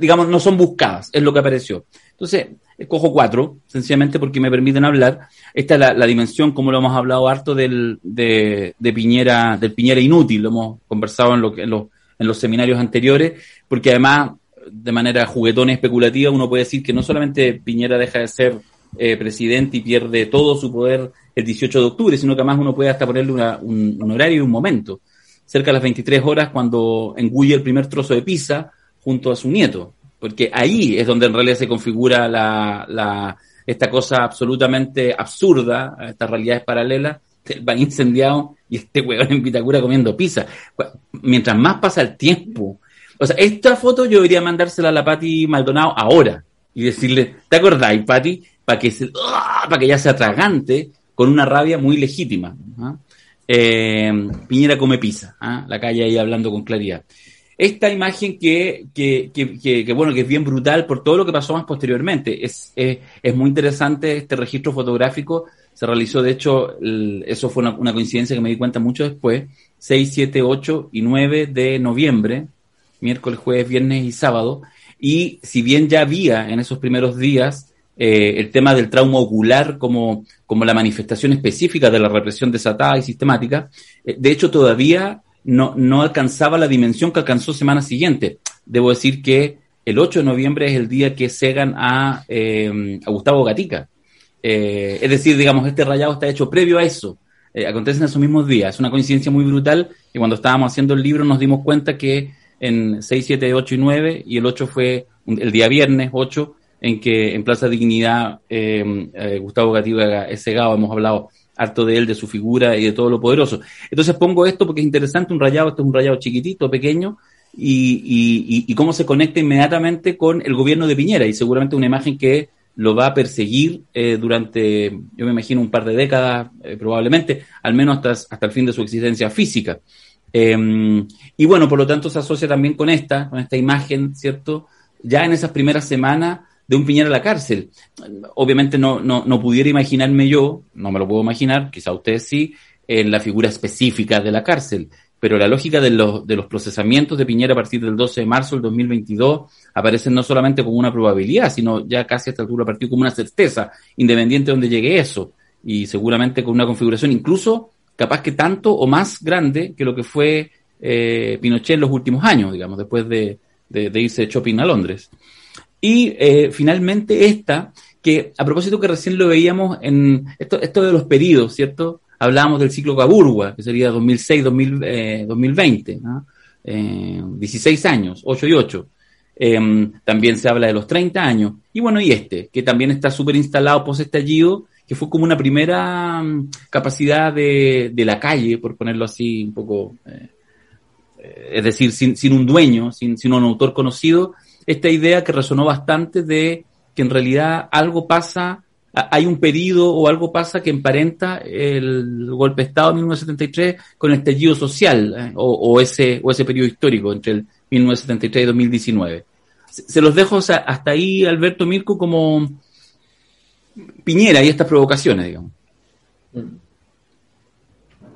A: digamos, no son buscadas, es lo que apareció. Entonces, escojo cuatro, sencillamente porque me permiten hablar. Esta es la, dimensión, como lo hemos hablado harto, del, de, de Piñera, del Piñera inútil, lo hemos conversado en, lo, en, los, en los seminarios anteriores, porque además, de manera juguetona y especulativa, uno puede decir que no solamente Piñera deja de ser eh, presidente y pierde todo su poder el 18 de octubre, sino que además uno puede hasta ponerle una- un, horario y un momento. Cerca de las 23 horas, cuando engulle el primer trozo de pizza junto a su nieto, porque ahí es donde en realidad se configura la, la, esta cosa absolutamente absurda, estas realidades paralelas, el van incendiado y este huevón en Vitacura comiendo pizza. Mientras más pasa el tiempo, o sea, esta foto yo debería mandársela a la Pati Maldonado ahora y decirle, ¿te acordáis, Pati? Para que, se, ¡ah! para que ella se atragante con una rabia muy legítima. ¿ah? Eh, Piñera come pizza, ¿ah? la calle ahí hablando con claridad. Esta imagen que, que, que, que, que, bueno, que es bien brutal por todo lo que pasó más posteriormente. Es, es, es muy interesante este registro fotográfico. Se realizó, de hecho, el- eso fue una, una coincidencia que me di cuenta mucho después. 6, 7, 8 y 9 de noviembre, miércoles, jueves, viernes y sábado. Y si bien ya había en esos primeros días eh, el tema del trauma ocular como, como la manifestación específica de la represión desatada y sistemática, eh, de hecho todavía no, no alcanzaba la dimensión que alcanzó semana siguiente. Debo decir que el 8 de noviembre es el día que cegan a, eh, a Gustavo Gatica. Eh, es decir, digamos, este rayado está hecho previo a eso. Eh, acontece en esos mismos días. Es una coincidencia muy brutal y cuando estábamos haciendo el libro nos dimos cuenta que en 6, 7, 8 y 9 y el 8 fue el día viernes 8 en que en Plaza Dignidad eh, eh, Gustavo Gatica es cegado, hemos hablado harto de él, de su figura y de todo lo poderoso. Entonces pongo esto porque es interesante, un rayado, este es un rayado chiquitito, pequeño, y, y, y, y cómo se conecta inmediatamente con el gobierno de Piñera, y seguramente una imagen que lo va a perseguir eh, durante, yo me imagino, un par de décadas, eh, probablemente, al menos hasta, hasta el fin de su existencia física. Eh, y bueno, por lo tanto se asocia también con esta, con esta imagen, ¿cierto? Ya en esas primeras semanas de un Piñera a la cárcel. Obviamente no, no, no pudiera imaginarme yo, no me lo puedo imaginar, quizá ustedes sí, en la figura específica de la cárcel. Pero la lógica de los, de los procesamientos de Piñera a partir del 12 de marzo del 2022 aparecen no solamente como una probabilidad, sino ya casi a esta altura partido como una certeza, independiente de donde llegue eso. Y seguramente con una configuración incluso capaz que tanto o más grande que lo que fue eh, Pinochet en los últimos años, digamos, después de, de, de irse shopping a Londres. Y eh, finalmente esta, que a propósito que recién lo veíamos en esto, esto de los periodos, ¿cierto? Hablábamos del ciclo Caburgua, que sería 2006-2020, eh, 2020, ¿no? eh, 16 años, 8 y 8. Eh, también se habla de los 30 años. Y bueno, y este, que también está súper instalado post estallido, que fue como una primera um, capacidad de, de, la calle, por ponerlo así un poco, eh, es decir, sin, sin un dueño, sin, sin, un autor conocido, esta idea que resonó bastante de que en realidad algo pasa, hay un pedido o algo pasa que emparenta el golpe de Estado de 1973 con el estallido social eh, o, o, ese, o ese periodo histórico entre el 1973 y 2019. Se, se los dejo hasta ahí, Alberto Mirko, como Piñera y estas provocaciones, digamos.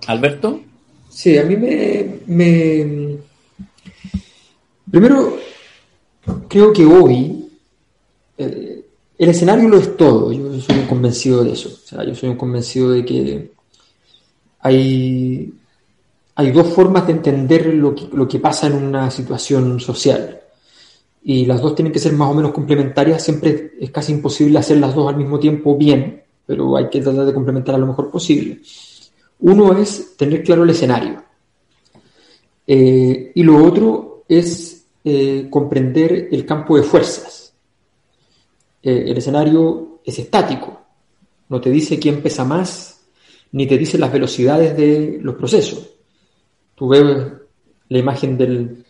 A: Alberto.
B: Sí, a mí me, me... Primero, creo que hoy eh, el escenario lo es todo. Yo soy un convencido de eso. O sea, yo soy un convencido de que hay, hay dos formas de entender lo que, lo que pasa en una situación social. Y las dos tienen que ser más o menos complementarias. Siempre es casi imposible hacer las dos al mismo tiempo bien, pero hay que tratar de complementar a lo mejor posible. Uno es tener claro el escenario. Eh, y lo otro es eh, comprender el campo de fuerzas. Eh, el escenario es estático, no te dice quién pesa más, ni te dice las velocidades de los procesos. Tú ves la imagen del...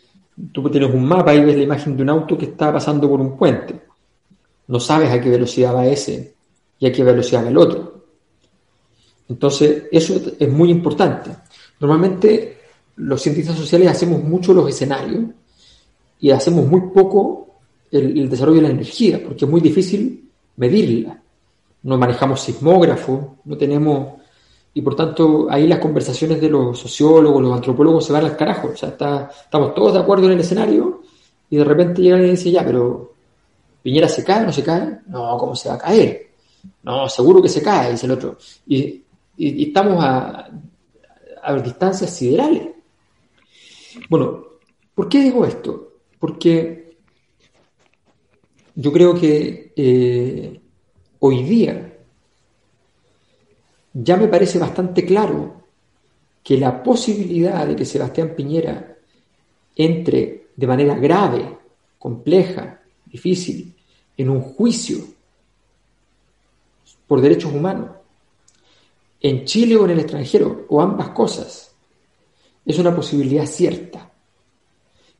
B: Tú tienes un mapa y ves la imagen de un auto que está pasando por un puente. No sabes a qué velocidad va ese y a qué velocidad va el otro. Entonces, eso es muy importante. Normalmente los cientistas sociales hacemos mucho los escenarios y hacemos muy poco el, el, desarrollo de la energía, porque es muy difícil medirla. No manejamos sismógrafos, no tenemos... Y por tanto, ahí las conversaciones de los sociólogos, los antropólogos se van al carajo. O sea, está, estamos todos de acuerdo en el escenario y de repente llegan y dicen, ya, pero ¿Piñera se cae o no se cae? No, ¿cómo se va a caer? No, seguro que se cae, dice el otro. Y, estamos a, a distancias siderales. Bueno, ¿por qué digo esto? Porque yo creo que eh, hoy día ya me parece bastante claro que la posibilidad de que Sebastián Piñera entre de manera grave, compleja, difícil, en un juicio por derechos humanos, en Chile o en el extranjero, o ambas cosas, es una posibilidad cierta.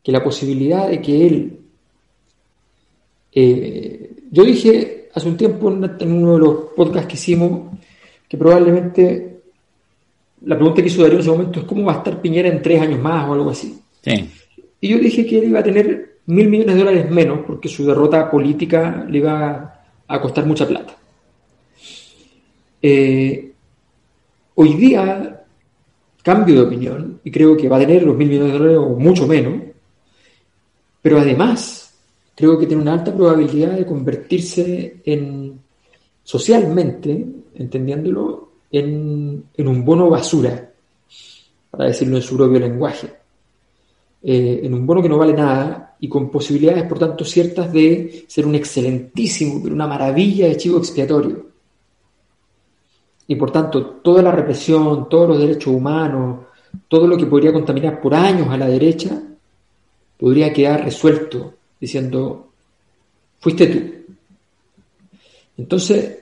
B: Que la posibilidad de que él... Eh, yo dije hace un tiempo en uno de los podcasts que hicimos que probablemente la pregunta que hizo Darío en ese momento es cómo va a estar Piñera en tres años más o algo así.
A: Sí.
B: Y yo dije que él iba a tener mil millones de dólares menos porque su derrota política le iba a costar mucha plata. Eh, hoy día cambio de opinión y creo que va a tener los mil millones de dólares o mucho menos, pero además creo que tiene una alta probabilidad de convertirse en socialmente, entendiéndolo, en, un bono basura, para decirlo en su propio lenguaje, eh, en un bono que no vale nada y con posibilidades, por tanto, ciertas de ser un excelentísimo, pero una maravilla de chivo expiatorio. Y por tanto, toda la represión, todos los derechos humanos, todo lo que podría contaminar por años a la derecha, podría quedar resuelto diciendo, fuiste tú. Entonces,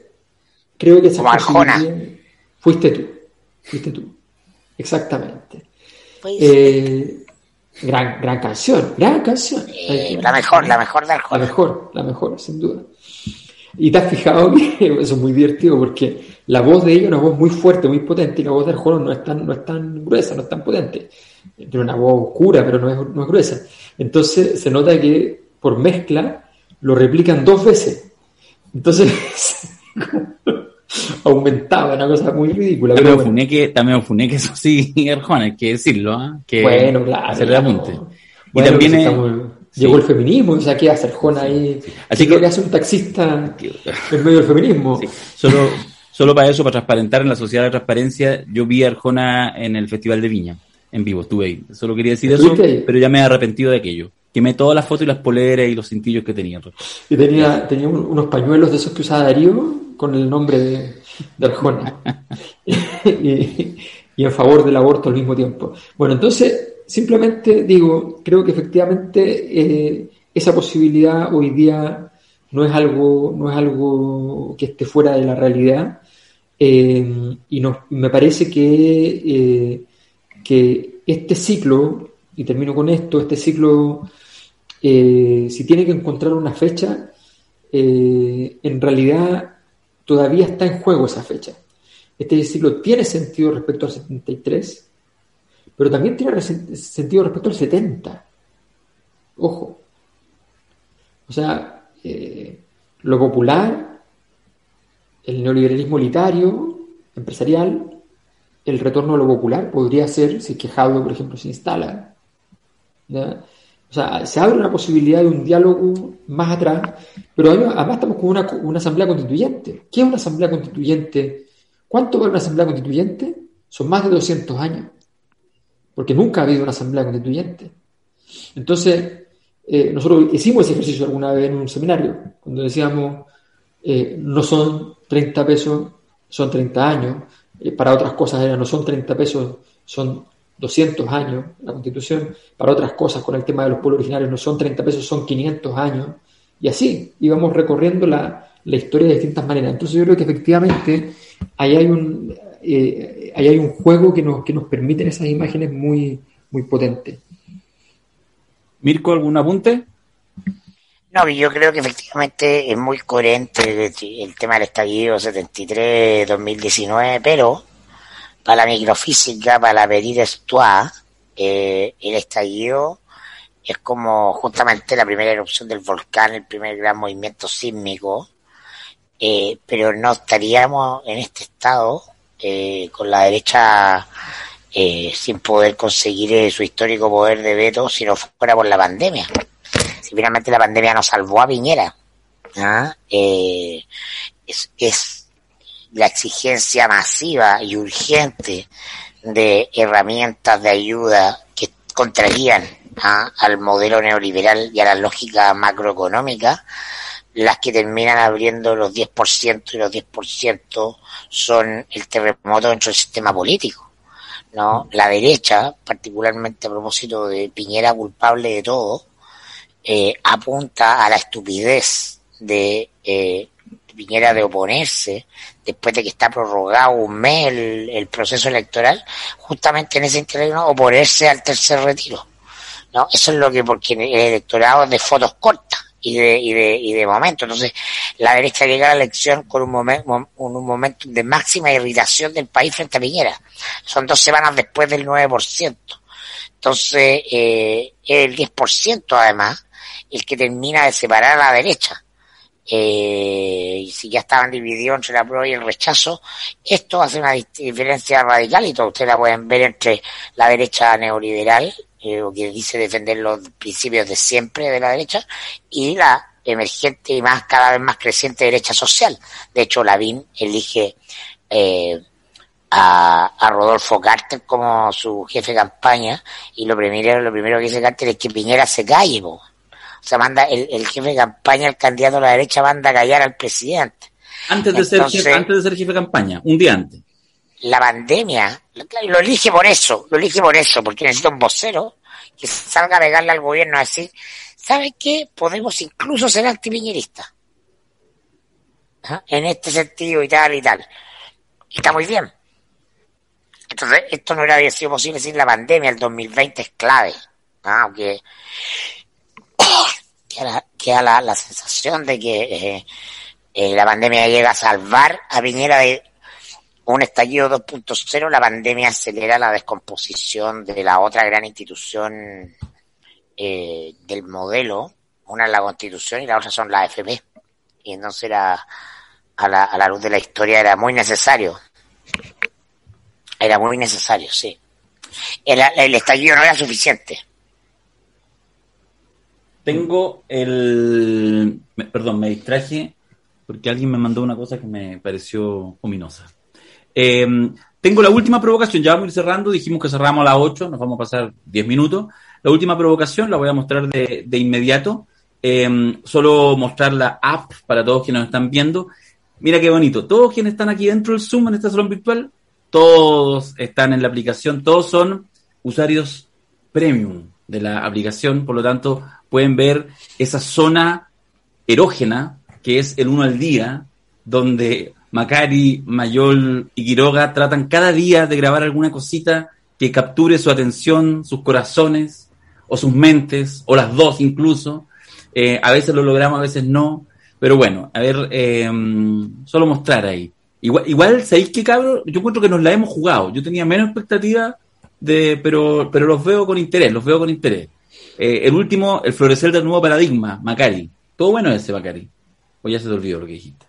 B: creo que esa
F: Como Arjona.
B: fuiste tú, fuiste tú, exactamente.
F: Pues,
B: Eh, gran, gran canción, gran canción.
F: eh, la mejor, la mejor de
B: La
F: Arjona.
B: mejor, la mejor, sin duda. Y te has fijado que eso es muy divertido porque la voz de ella es una voz muy fuerte, muy potente, y la voz de Arjona no es tan, no es tan gruesa, no es tan potente. Tiene una voz oscura, pero no es, no es gruesa. Entonces se nota que por mezcla lo replican dos veces. Entonces aumentaba, una cosa muy ridícula.
A: También
B: Pero bueno,
A: Funeque, también Funeque, eso sí, Arjona, hay que decirlo, que
B: bueno, claro.
A: hacerle apunte.
B: no.
A: Y también
B: pues
A: es-
B: estamos-
A: sí.
B: llegó el feminismo, o sea, ¿qué hace Arjona ahí?
A: Así
B: ¿Qué es lo
A: que-
B: que hace un taxista en medio del feminismo?
A: Sí, Solo, solo para eso, para transparentar en la sociedad de transparencia, yo vi a Arjona en el Festival de Viña, en vivo, estuve ahí. Solo quería decir eso, pero ya me he arrepentido de aquello. Quemé todas las fotos y las poleras y los cintillos que tenía.
B: Y tenía, tenía un- unos pañuelos de esos que usaba Darío con el nombre de, de Arjona. y, en favor del aborto al mismo tiempo. Bueno, entonces, simplemente digo, creo que efectivamente eh, esa posibilidad hoy día no es algo, no es algo que esté fuera de la realidad. Eh, y me parece que, eh, que este ciclo, y termino con esto, este ciclo si tiene que encontrar una fecha, en realidad todavía está en juego esa fecha. Este ciclo tiene sentido respecto al 73, pero también tiene sentido respecto al 70. Ojo. O sea, eh, lo popular el neoliberalismo elitario, empresarial, el retorno a lo popular podría ser si quejado por ejemplo, se instala. O sea, se abre una posibilidad de un diálogo más atrás, pero además estamos con una, una asamblea constituyente. ¿Qué es una asamblea constituyente? ¿Cuánto vale una asamblea constituyente? Son más de 200 años, porque nunca ha habido una asamblea constituyente. Entonces, eh, nosotros hicimos ese ejercicio alguna vez en un seminario, cuando decíamos, eh, no son 30 pesos, son 30 años, eh, para otras cosas no son 30 pesos, son 200 años la constitución, para otras cosas con el tema de los pueblos originarios no son 30 pesos, son 500 años, y así íbamos recorriendo la, la historia de distintas maneras. Entonces yo creo que efectivamente ahí hay un, eh, ahí hay un juego que nos, que nos permiten esas imágenes muy, muy potentes.
A: Mirko, ¿algún apunte?
F: No, yo creo que efectivamente es muy coherente el, tema del estallido 73-2019, pero para la microfísica, para la medida actual, eh, el estallido es como justamente la primera erupción del volcán, el primer gran movimiento sísmico, eh, pero no estaríamos en este estado eh, con la derecha eh, sin poder conseguir eh, su histórico poder de veto si no fuera por la pandemia. Si finalmente la pandemia nos salvó a Piñera, ¿ah? es, es la exigencia masiva y urgente de herramientas de ayuda que contrarían ¿ah? al modelo neoliberal y a la lógica macroeconómica las que terminan abriendo los 10% y los 10% son el terremoto dentro del sistema político. ¿no? La derecha, particularmente a propósito de Piñera culpable de todo, eh, apunta a la estupidez de eh, Piñera de oponerse después de que está prorrogado un mes el, proceso electoral, justamente en ese interés oponerse al tercer retiro. ¿no? Eso es lo que, porque el electorado es de fotos cortas y de, y de, y de momento. Entonces, la derecha llega a la elección con un, momento un momento de máxima irritación del país frente a Piñera. Son dos semanas después del 9%. Entonces, eh, el 10% además, el que termina de separar a la derecha. Eh, y si ya estaban divididos entre la prueba y el rechazo, esto hace una diferencia radical y todos ustedes la pueden ver entre la derecha neoliberal eh, que dice defender los principios de siempre de la derecha, y la emergente y más cada vez más creciente derecha social. De hecho, Lavín elige eh, a, Rodolfo Carter como su jefe de campaña y lo primero, lo primero que dice Carter es que Piñera se calle. O sea, manda el, el, jefe de campaña, el candidato a la derecha, manda a callar al presidente.
A: Antes de, Entonces, ser, antes de ser jefe de campaña, un día antes
F: la pandemia, lo elige por eso, lo elige por eso, porque necesita un vocero que salga a pegarle al gobierno a decir, ¿sabe qué? Podemos incluso ser antipiñeristas. ¿Ah? En este sentido y tal y tal. Y está muy bien. Entonces, esto no hubiera sido posible sin la pandemia, el 2020 es clave. ¿ah? Aunque queda, la, la, sensación de que eh, eh, la pandemia llega a salvar a Piñera de un estallido 2.0, la pandemia acelera la descomposición de la otra gran institución eh, del modelo. Una es la Constitución y la otra son las FP. Y entonces era, a la, a la luz de la historia era muy necesario. Era muy necesario, sí. El, el estallido no era suficiente.
A: Tengo el... Perdón, me distraje porque alguien me mandó una cosa que me pareció ominosa. Eh, tengo la última provocación, ya vamos a ir cerrando, dijimos que cerramos a las 8, nos vamos a pasar 10 minutos. La última provocación la voy a mostrar de, de inmediato. Eh, solo mostrar la app para todos quienes nos están viendo. Mira qué bonito. Todos quienes están aquí dentro del Zoom en esta salón virtual, todos están en la aplicación, todos son usuarios premium de la aplicación, por lo tanto pueden ver esa zona erógena que es el uno al día, donde Macari, Mayol y Quiroga tratan cada día de grabar alguna cosita que capture su atención, sus corazones, o sus mentes, o las dos incluso. Eh, a veces lo logramos, a veces no. Pero bueno, a ver, eh, solo mostrar ahí. Igual, igual ¿sabéis qué cabrón? Yo encuentro que nos la hemos jugado. Yo tenía menos expectativa, de, pero, pero los veo con interés, los veo con interés. Eh, el último, el florecer del nuevo paradigma, Macari. Todo bueno ese, Macari. O ya se te olvidó lo que dijiste.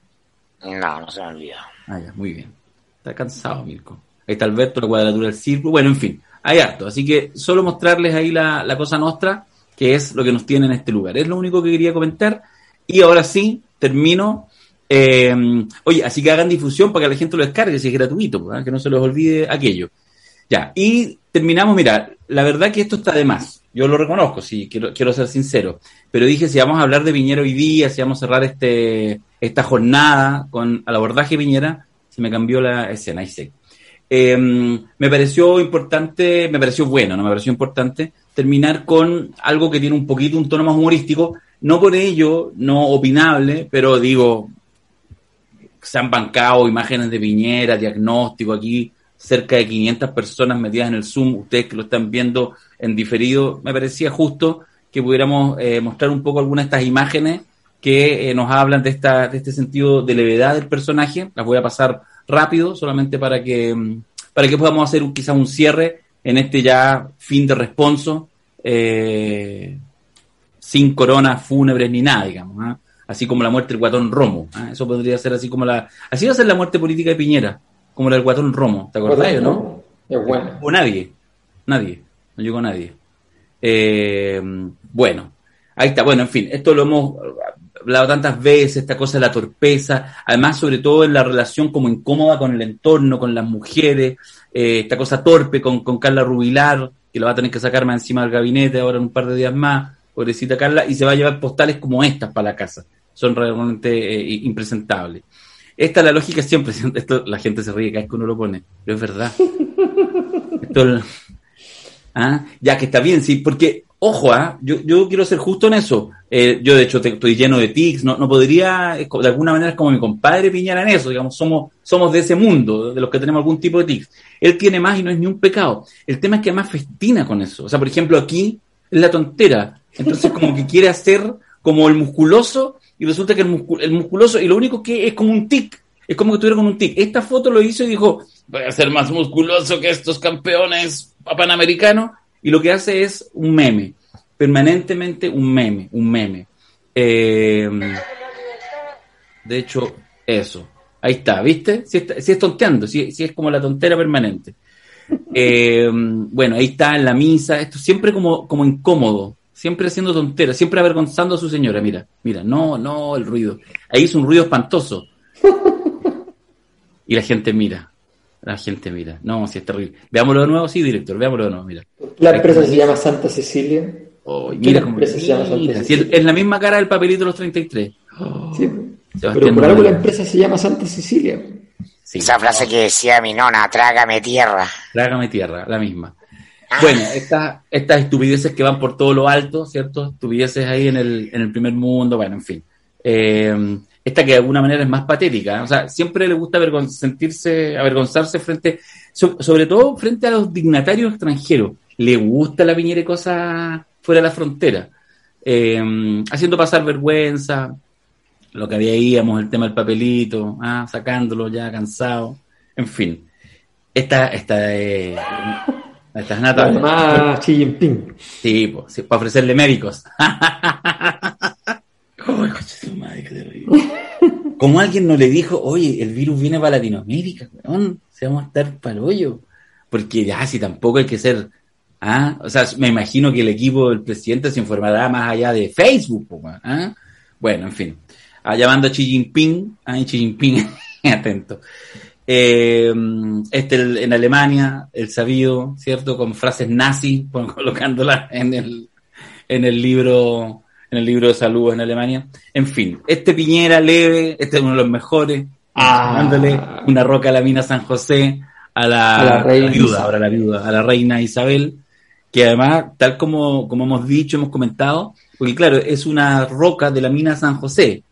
F: No, no se me olvidó.
A: Ah, ya, muy bien. Está cansado, Mirko. Ahí está Alberto, la cuadratura del círculo. Bueno, en fin, hay harto. Así que solo mostrarles ahí la, la cosa nuestra, que es lo que nos tiene en este lugar. Es lo único que quería comentar. Y ahora sí, termino. Eh, oye, así que hagan difusión para que la gente lo descargue, si es gratuito, ¿verdad? que no se les olvide aquello. Ya, y terminamos, mira, la verdad que esto está de más. Yo lo reconozco, sí, quiero, quiero ser sincero. Pero dije, si vamos a hablar de Viñera hoy día, si vamos a cerrar este, esta jornada con al abordaje Viñera, se me cambió la escena, ahí sé. Eh, me pareció importante, me pareció bueno, no me pareció importante terminar con algo que tiene un poquito un tono más humorístico, no por ello, no opinable, pero digo, se han bancado imágenes de Piñera, diagnóstico aquí, cerca de 500 personas metidas en el Zoom, ustedes que lo están viendo en diferido, me parecía justo que pudiéramos eh, mostrar un poco algunas de estas imágenes que eh, nos hablan de, esta, de este sentido de levedad del personaje. Las voy a pasar rápido, solamente para que, mm, para que podamos hacer quizás un cierre en este ya fin de responso, eh, sin coronas fúnebres ni nada, digamos. ¿ah? Así como la muerte del guatón Romo. ¿ah? Eso podría ser así como la... Así va a ser la muerte política de Piñera, como la del guatón Romo. ¿Te acordás, o no?
B: Es bueno.
A: O nadie. Nadie. No llegó nadie. Eh, bueno, ahí está. Bueno, en fin, esto lo hemos hablado tantas veces, esta cosa de la torpeza, además sobre todo en la relación como incómoda con el entorno, con las mujeres, eh, esta cosa torpe con, con Carla Rubilar, que lo va a tener que sacar más encima del gabinete ahora en un par de días más, pobrecita Carla, y se va a llevar postales como estas para la casa. Son realmente eh, impresentables. Esta es la lógica siempre, esto la gente se ríe cada vez que uno lo pone, pero es verdad. Esto, ¿ah? Ya que está bien, sí, porque, ojo, ¿ah? yo, yo quiero ser justo en eso. Eh, yo, de hecho, te- estoy lleno de tics, no, no podría, co- de alguna manera, es como mi compadre Piñera en eso, digamos, somos, somos de ese mundo, de los que tenemos algún tipo de tics. Él tiene más y no es ni un pecado. El tema es que además festina con eso. O sea, por ejemplo, aquí es la tontera. Entonces, como que quiere hacer como el musculoso y resulta que el, muscu- el musculoso, y lo único que es como un tic. Es como que estuviera con un tic. Esta foto lo hizo y dijo, voy a ser más musculoso que estos campeones panamericanos. Y lo que hace es un meme. Permanentemente un meme, un meme. Eh, de hecho, eso. Ahí está, ¿viste? Si, es tonteando, si, si es como la tontera permanente. Eh, bueno, ahí está en la misa, esto siempre como incómodo, siempre haciendo tonteras, siempre avergonzando a su señora. Mira, mira, no, no, el ruido. Ahí hizo un ruido espantoso. Y la gente mira, la gente mira. No, si es terrible. Veámoslo de nuevo, sí, director, veámoslo de nuevo, mira.
B: La empresa se llama Santa Cecilia.
A: Oh,
B: ¿Qué
A: mira cómo
B: empresa se llama Santa Cecilia?
A: es, es la misma cara del papelito de los 33.
B: Sí.
A: Sebastián
B: Pero por algo la empresa se llama Santa Cecilia.
A: Sí.
F: Esa frase que decía mi nona, trágame tierra.
A: Trágame tierra, la misma. Bueno, estas estas estupideces que van por todo lo alto, ¿cierto? Estupideces ahí en el, en el primer mundo, bueno, en fin. Eh, esta que de alguna manera es más patética, ¿eh? o sea, siempre le gusta sentirse, avergonzarse frente, so- sobre todo frente a los dignatarios extranjeros. Le gusta la piñera y cosas fuera de la frontera. Eh, haciendo pasar vergüenza, lo que había íbamos, el tema del papelito, ah, sacándolo ya cansado, en fin. Esta, esta, eh, esta es nata.
B: Además, Xi Jinping.
A: Sí, sí, para ofrecerle médicos. Ay, coche madre, qué terrible. Como alguien no le dijo, oye, el virus viene para Latinoamérica, weón, se vamos a estar para el hoyo. Porque ya, si tampoco hay que ser. ¿ah? O sea, me imagino que el equipo del presidente se informará más allá de Facebook, po, weón, ¿ah? Bueno, en fin. Ah, llamando a Xi Jinping, ay, Xi Jinping, atento. Eh, este el- en Alemania, el sabido, ¿cierto? Con frases nazi, colocándolas en el, en el libro, en el libro de salud en Alemania. En fin, este Piñera leve, este es uno de los mejores,
B: Ah.
A: dándole una roca a la mina San José, a la,
B: A la reina
A: viuda,
B: Isabel.
A: ahora la viuda, a la reina Isabel, que además, tal como, como hemos dicho, hemos comentado, porque claro, es una roca de la mina San José,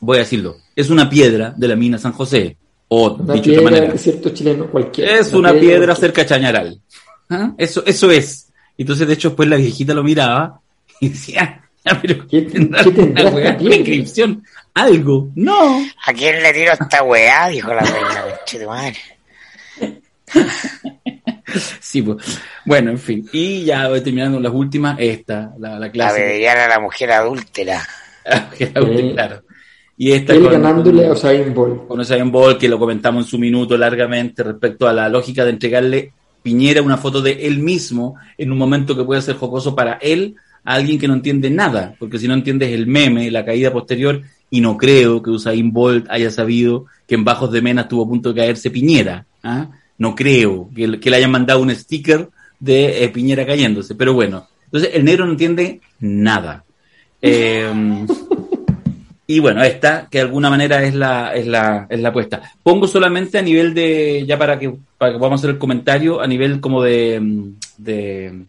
A: voy a decirlo, es una piedra de la mina San José, o
B: Una
A: dicho de otra
B: piedra del
A: manera,
B: desierto chileno cualquiera.
A: es una piedra cerca de Chañaral. ¿Ah? Eso, eso es. Entonces, de hecho, después la viejita lo miraba y decía, "Ah, pero
B: ¿Qué-
A: tendrá
B: qué tendrá
A: una
B: esta
A: weá, una inscripción, algo. No.
F: ¿A quién le tiro esta weá? Dijo la reina.
A: Sí, pues. Bueno, en fin. Y ya voy terminando las últimas. Esta, la, la
F: La
A: clásica.
F: beberían a la mujer adúltera.
A: Que era útil,
B: Sí.
A: claro. Y esta
B: Él
A: con-
B: ganándole a Usain Bolt.
A: con Usain Bolt, que lo comentamos en su minuto largamente respecto a la lógica de entregarle Piñera una foto de él mismo en un momento que puede ser jocoso para él a alguien que no entiende nada, porque si no entiendes el meme, la caída posterior, y no creo que Usain Bolt haya sabido que en Bajos de Mena estuvo a punto de caerse Piñera. ¿ah? No creo que, que le hayan mandado un sticker de eh, Piñera cayéndose, pero bueno. Entonces el negro no entiende nada. Eh, y bueno, esta, que de alguna manera es la, es la, es la apuesta. Pongo solamente a nivel de, ya para que, para que podamos hacer el comentario, a nivel como de, mm, de,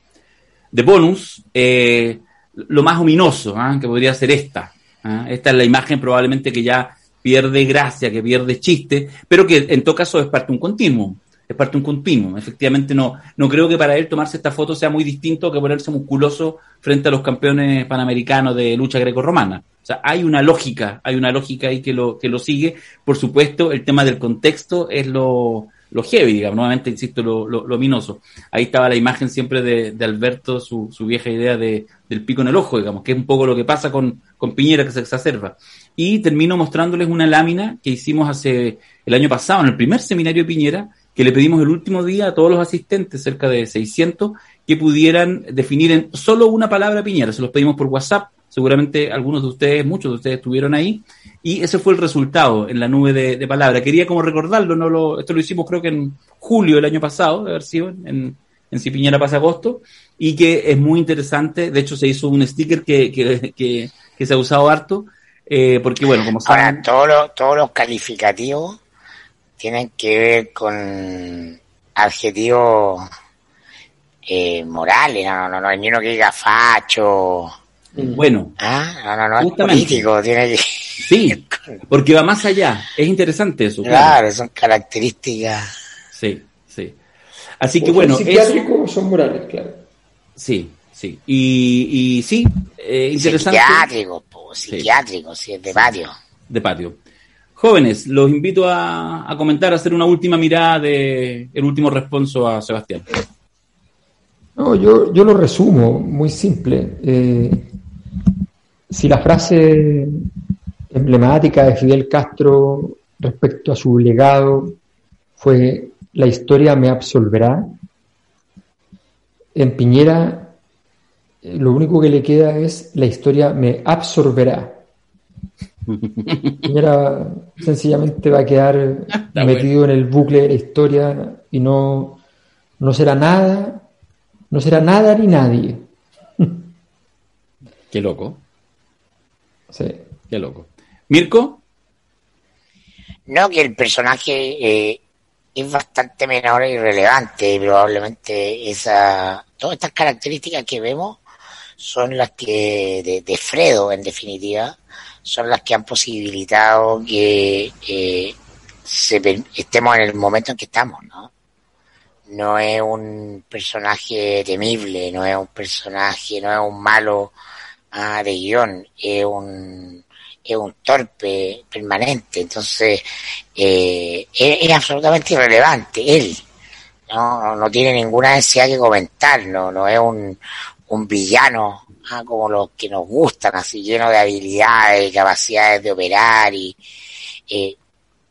A: de bonus, eh, lo más ominoso, ¿ah? que podría ser esta. ¿ah? Esta es la imagen probablemente que ya pierde gracia, que pierde chiste, pero que en todo caso es parte de un continuum. Es parte de un continuum. Efectivamente, no, no creo que para él tomarse esta foto sea muy distinto que ponerse musculoso frente a los campeones panamericanos de lucha grecorromana. O sea, hay una lógica, hay una lógica ahí que lo, que lo sigue. Por supuesto, el tema del contexto es lo, lo heavy, digamos, nuevamente insisto, lo, lo, ominoso. Ahí estaba la imagen siempre de, de Alberto, su, su vieja idea de, del pico en el ojo, digamos, que es un poco lo que pasa con, con Piñera que se exacerba. Y termino mostrándoles una lámina que hicimos hace el año pasado, en el primer seminario de Piñera, que le pedimos el último día a todos los asistentes, cerca de 600, que pudieran definir en solo una palabra Piñera. Se los pedimos por WhatsApp, seguramente algunos de ustedes, muchos de ustedes estuvieron ahí, y ese fue el resultado en la nube de, de palabras. Quería como recordarlo, no lo, esto lo hicimos creo que en julio del año pasado, de haber sido en, en Si Piñera pasa agosto, y que es muy interesante, de hecho se hizo un sticker que, que, que, que se ha usado harto, eh, porque bueno, como saben...
F: Ahora, todos los, todos los calificativos tienen que ver con adjetivos eh, morales, no, no, no, hay ni uno que diga facho,
A: Bueno,
F: ah, no, no, no, es
A: Justamente.
F: político, tiene que,
A: sí, porque va más allá. Es interesante eso. claro.
F: claro, son características,
A: Sí, sí. Así que bueno,
B: son
A: eso,
B: psiquiátricos son morales, claro.
A: sí, sí. Y, y sí, eh, interesante
F: psiquiátricos, po, psiquiátricos, sí, es de patio.
A: de patio. Jóvenes, los invito a, a comentar, a hacer una última mirada de el último responso a Sebastián.
B: No, yo, yo lo resumo, muy simple. Eh, si la frase emblemática de Fidel Castro respecto a su legado fue la historia me absolverá, en Piñera eh, lo único que le queda es la historia me absorberá. Piñera sencillamente va a quedar
A: Está
B: metido en el bucle de la historia y no, no será nada, no será nada ni nadie.
A: Qué loco,
B: Sí.
A: qué loco. Mirko,
F: No, que el personaje eh, es bastante menor e irrelevante. Probablemente esa, todas estas características que vemos son las que, de, de Fredo en definitiva, son las que han posibilitado que eh, se, estemos en el momento en que estamos, ¿no? No es un personaje temible, no es un personaje, no es un malo ah, de guion, es un es un torpe permanente, entonces eh, es, absolutamente irrelevante él, no, no, tiene ninguna necesidad que comentar, no, no es un, un villano ah, como los que nos gustan, así lleno de habilidades, capacidades de operar y eh,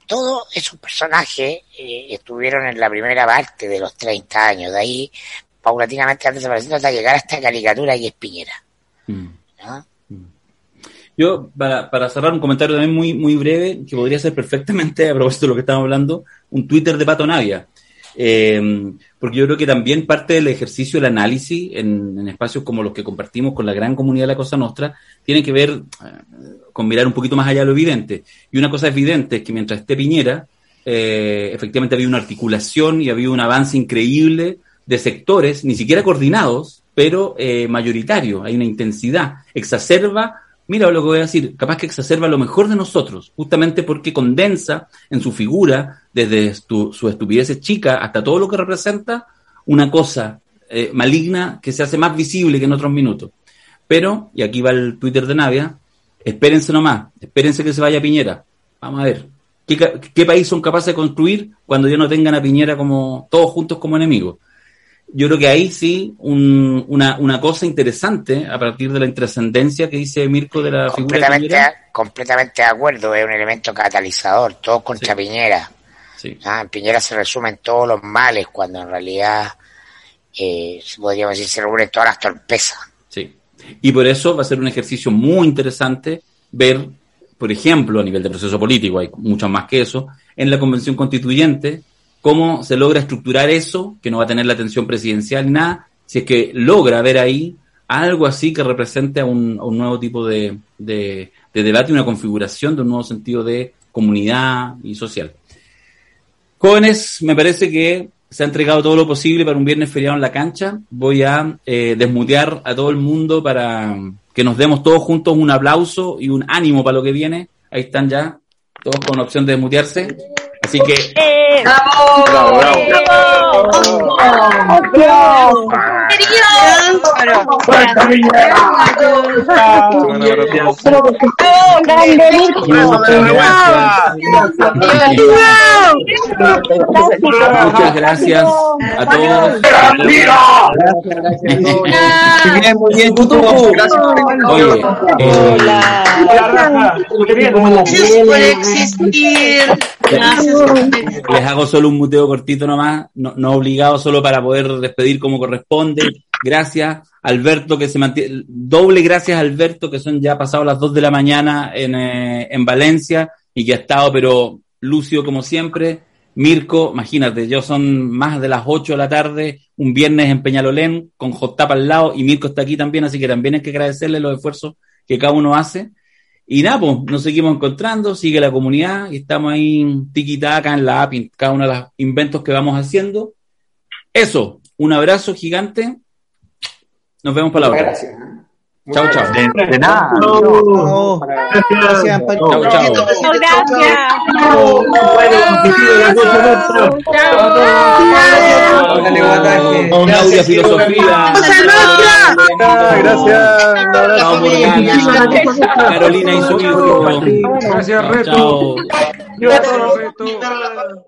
F: todos esos personajes eh, estuvieron en la primera parte de los 30 años, de ahí paulatinamente han desaparecido hasta llegar a esta caricatura que es Piñera.
A: Mm.
F: ¿No?
A: Yo, para, cerrar un comentario también muy, muy breve, que podría ser perfectamente, a propósito de lo que estamos hablando, un Twitter de Pato Navia. Eh, porque yo creo que también parte del ejercicio del análisis en, en espacios como los que compartimos con la gran comunidad de la Cosa Nostra tiene que ver eh, con mirar un poquito más allá de lo evidente. Y una cosa evidente es que mientras esté Piñera, eh, efectivamente había una articulación y había un avance increíble de sectores, ni siquiera coordinados, pero eh, mayoritarios. Hay una intensidad, exacerba mira lo que voy a decir, capaz que exacerba lo mejor de nosotros, justamente porque condensa en su figura, desde su estupidez chica hasta todo lo que representa, una cosa eh, maligna que se hace más visible que en otros minutos. Pero, y aquí va el Twitter de Navia, espérense nomás, espérense que se vaya Piñera. Vamos a ver, ¿qué, qué país son capaces de construir cuando ya no tengan a Piñera como todos juntos como enemigos? Yo creo que ahí sí un, una, una cosa interesante a partir de la intrascendencia que dice Mirko de la figura de Piñera.
F: completamente de acuerdo, es un elemento catalizador, todo contra
A: Sí.
F: Piñera.
A: Sí.
F: Ah, en Piñera se resumen todos los males, cuando en realidad, eh, podríamos decir, se reúnen todas las torpezas.
A: Sí. Y por eso va a ser un ejercicio muy interesante ver, por ejemplo, a nivel de proceso político, hay mucho más que eso, en la convención constituyente, cómo se logra estructurar eso, que no va a tener la atención presidencial ni nada, si es que logra ver ahí algo así que represente a un, nuevo tipo de, de, de debate una configuración de un nuevo sentido de comunidad y social. Jóvenes, me parece que se ha entregado todo lo posible para un viernes feriado en la cancha. Voy a eh, desmutear a todo el mundo para que nos demos todos juntos un aplauso y un ánimo para lo que viene. Ahí están ya, todos con opción de desmutearse. Así que
C: ¡Bravo!
A: muchas gracias. A todos.
B: Muy bien,
C: por
A: Oye, eh,
C: Gracias por existir. Gracias
A: Les hago solo un muteo cortito nomás, no, obligado, solo para poder despedir como corresponde. Gracias, Alberto, que se mantiene. Doble gracias, Alberto, que son ya pasados las 2 de la mañana en, eh, en Valencia y que ha estado, pero lúcido como siempre. Mirko, imagínate, yo son más de las 8 de la tarde, un viernes en Peñalolén, con J al lado, y Mirko está aquí también, así que también hay que agradecerle los esfuerzos que cada uno hace. Y nada, pues nos seguimos encontrando, sigue la comunidad y estamos ahí tiquitaca en la app, en cada uno de los inventos que vamos haciendo. Eso, un abrazo gigante. Nos vemos para la otra.
B: Gracias.
A: Chao, chao.
G: De, de nada.
H: Gracias, Pancho.
A: Chao, chao.
B: Órale, guataje.
A: Claudia Filosofía.
G: Gracias.
A: Carolina y su hijo.
B: Gracias, Reto. Gracias, Reto.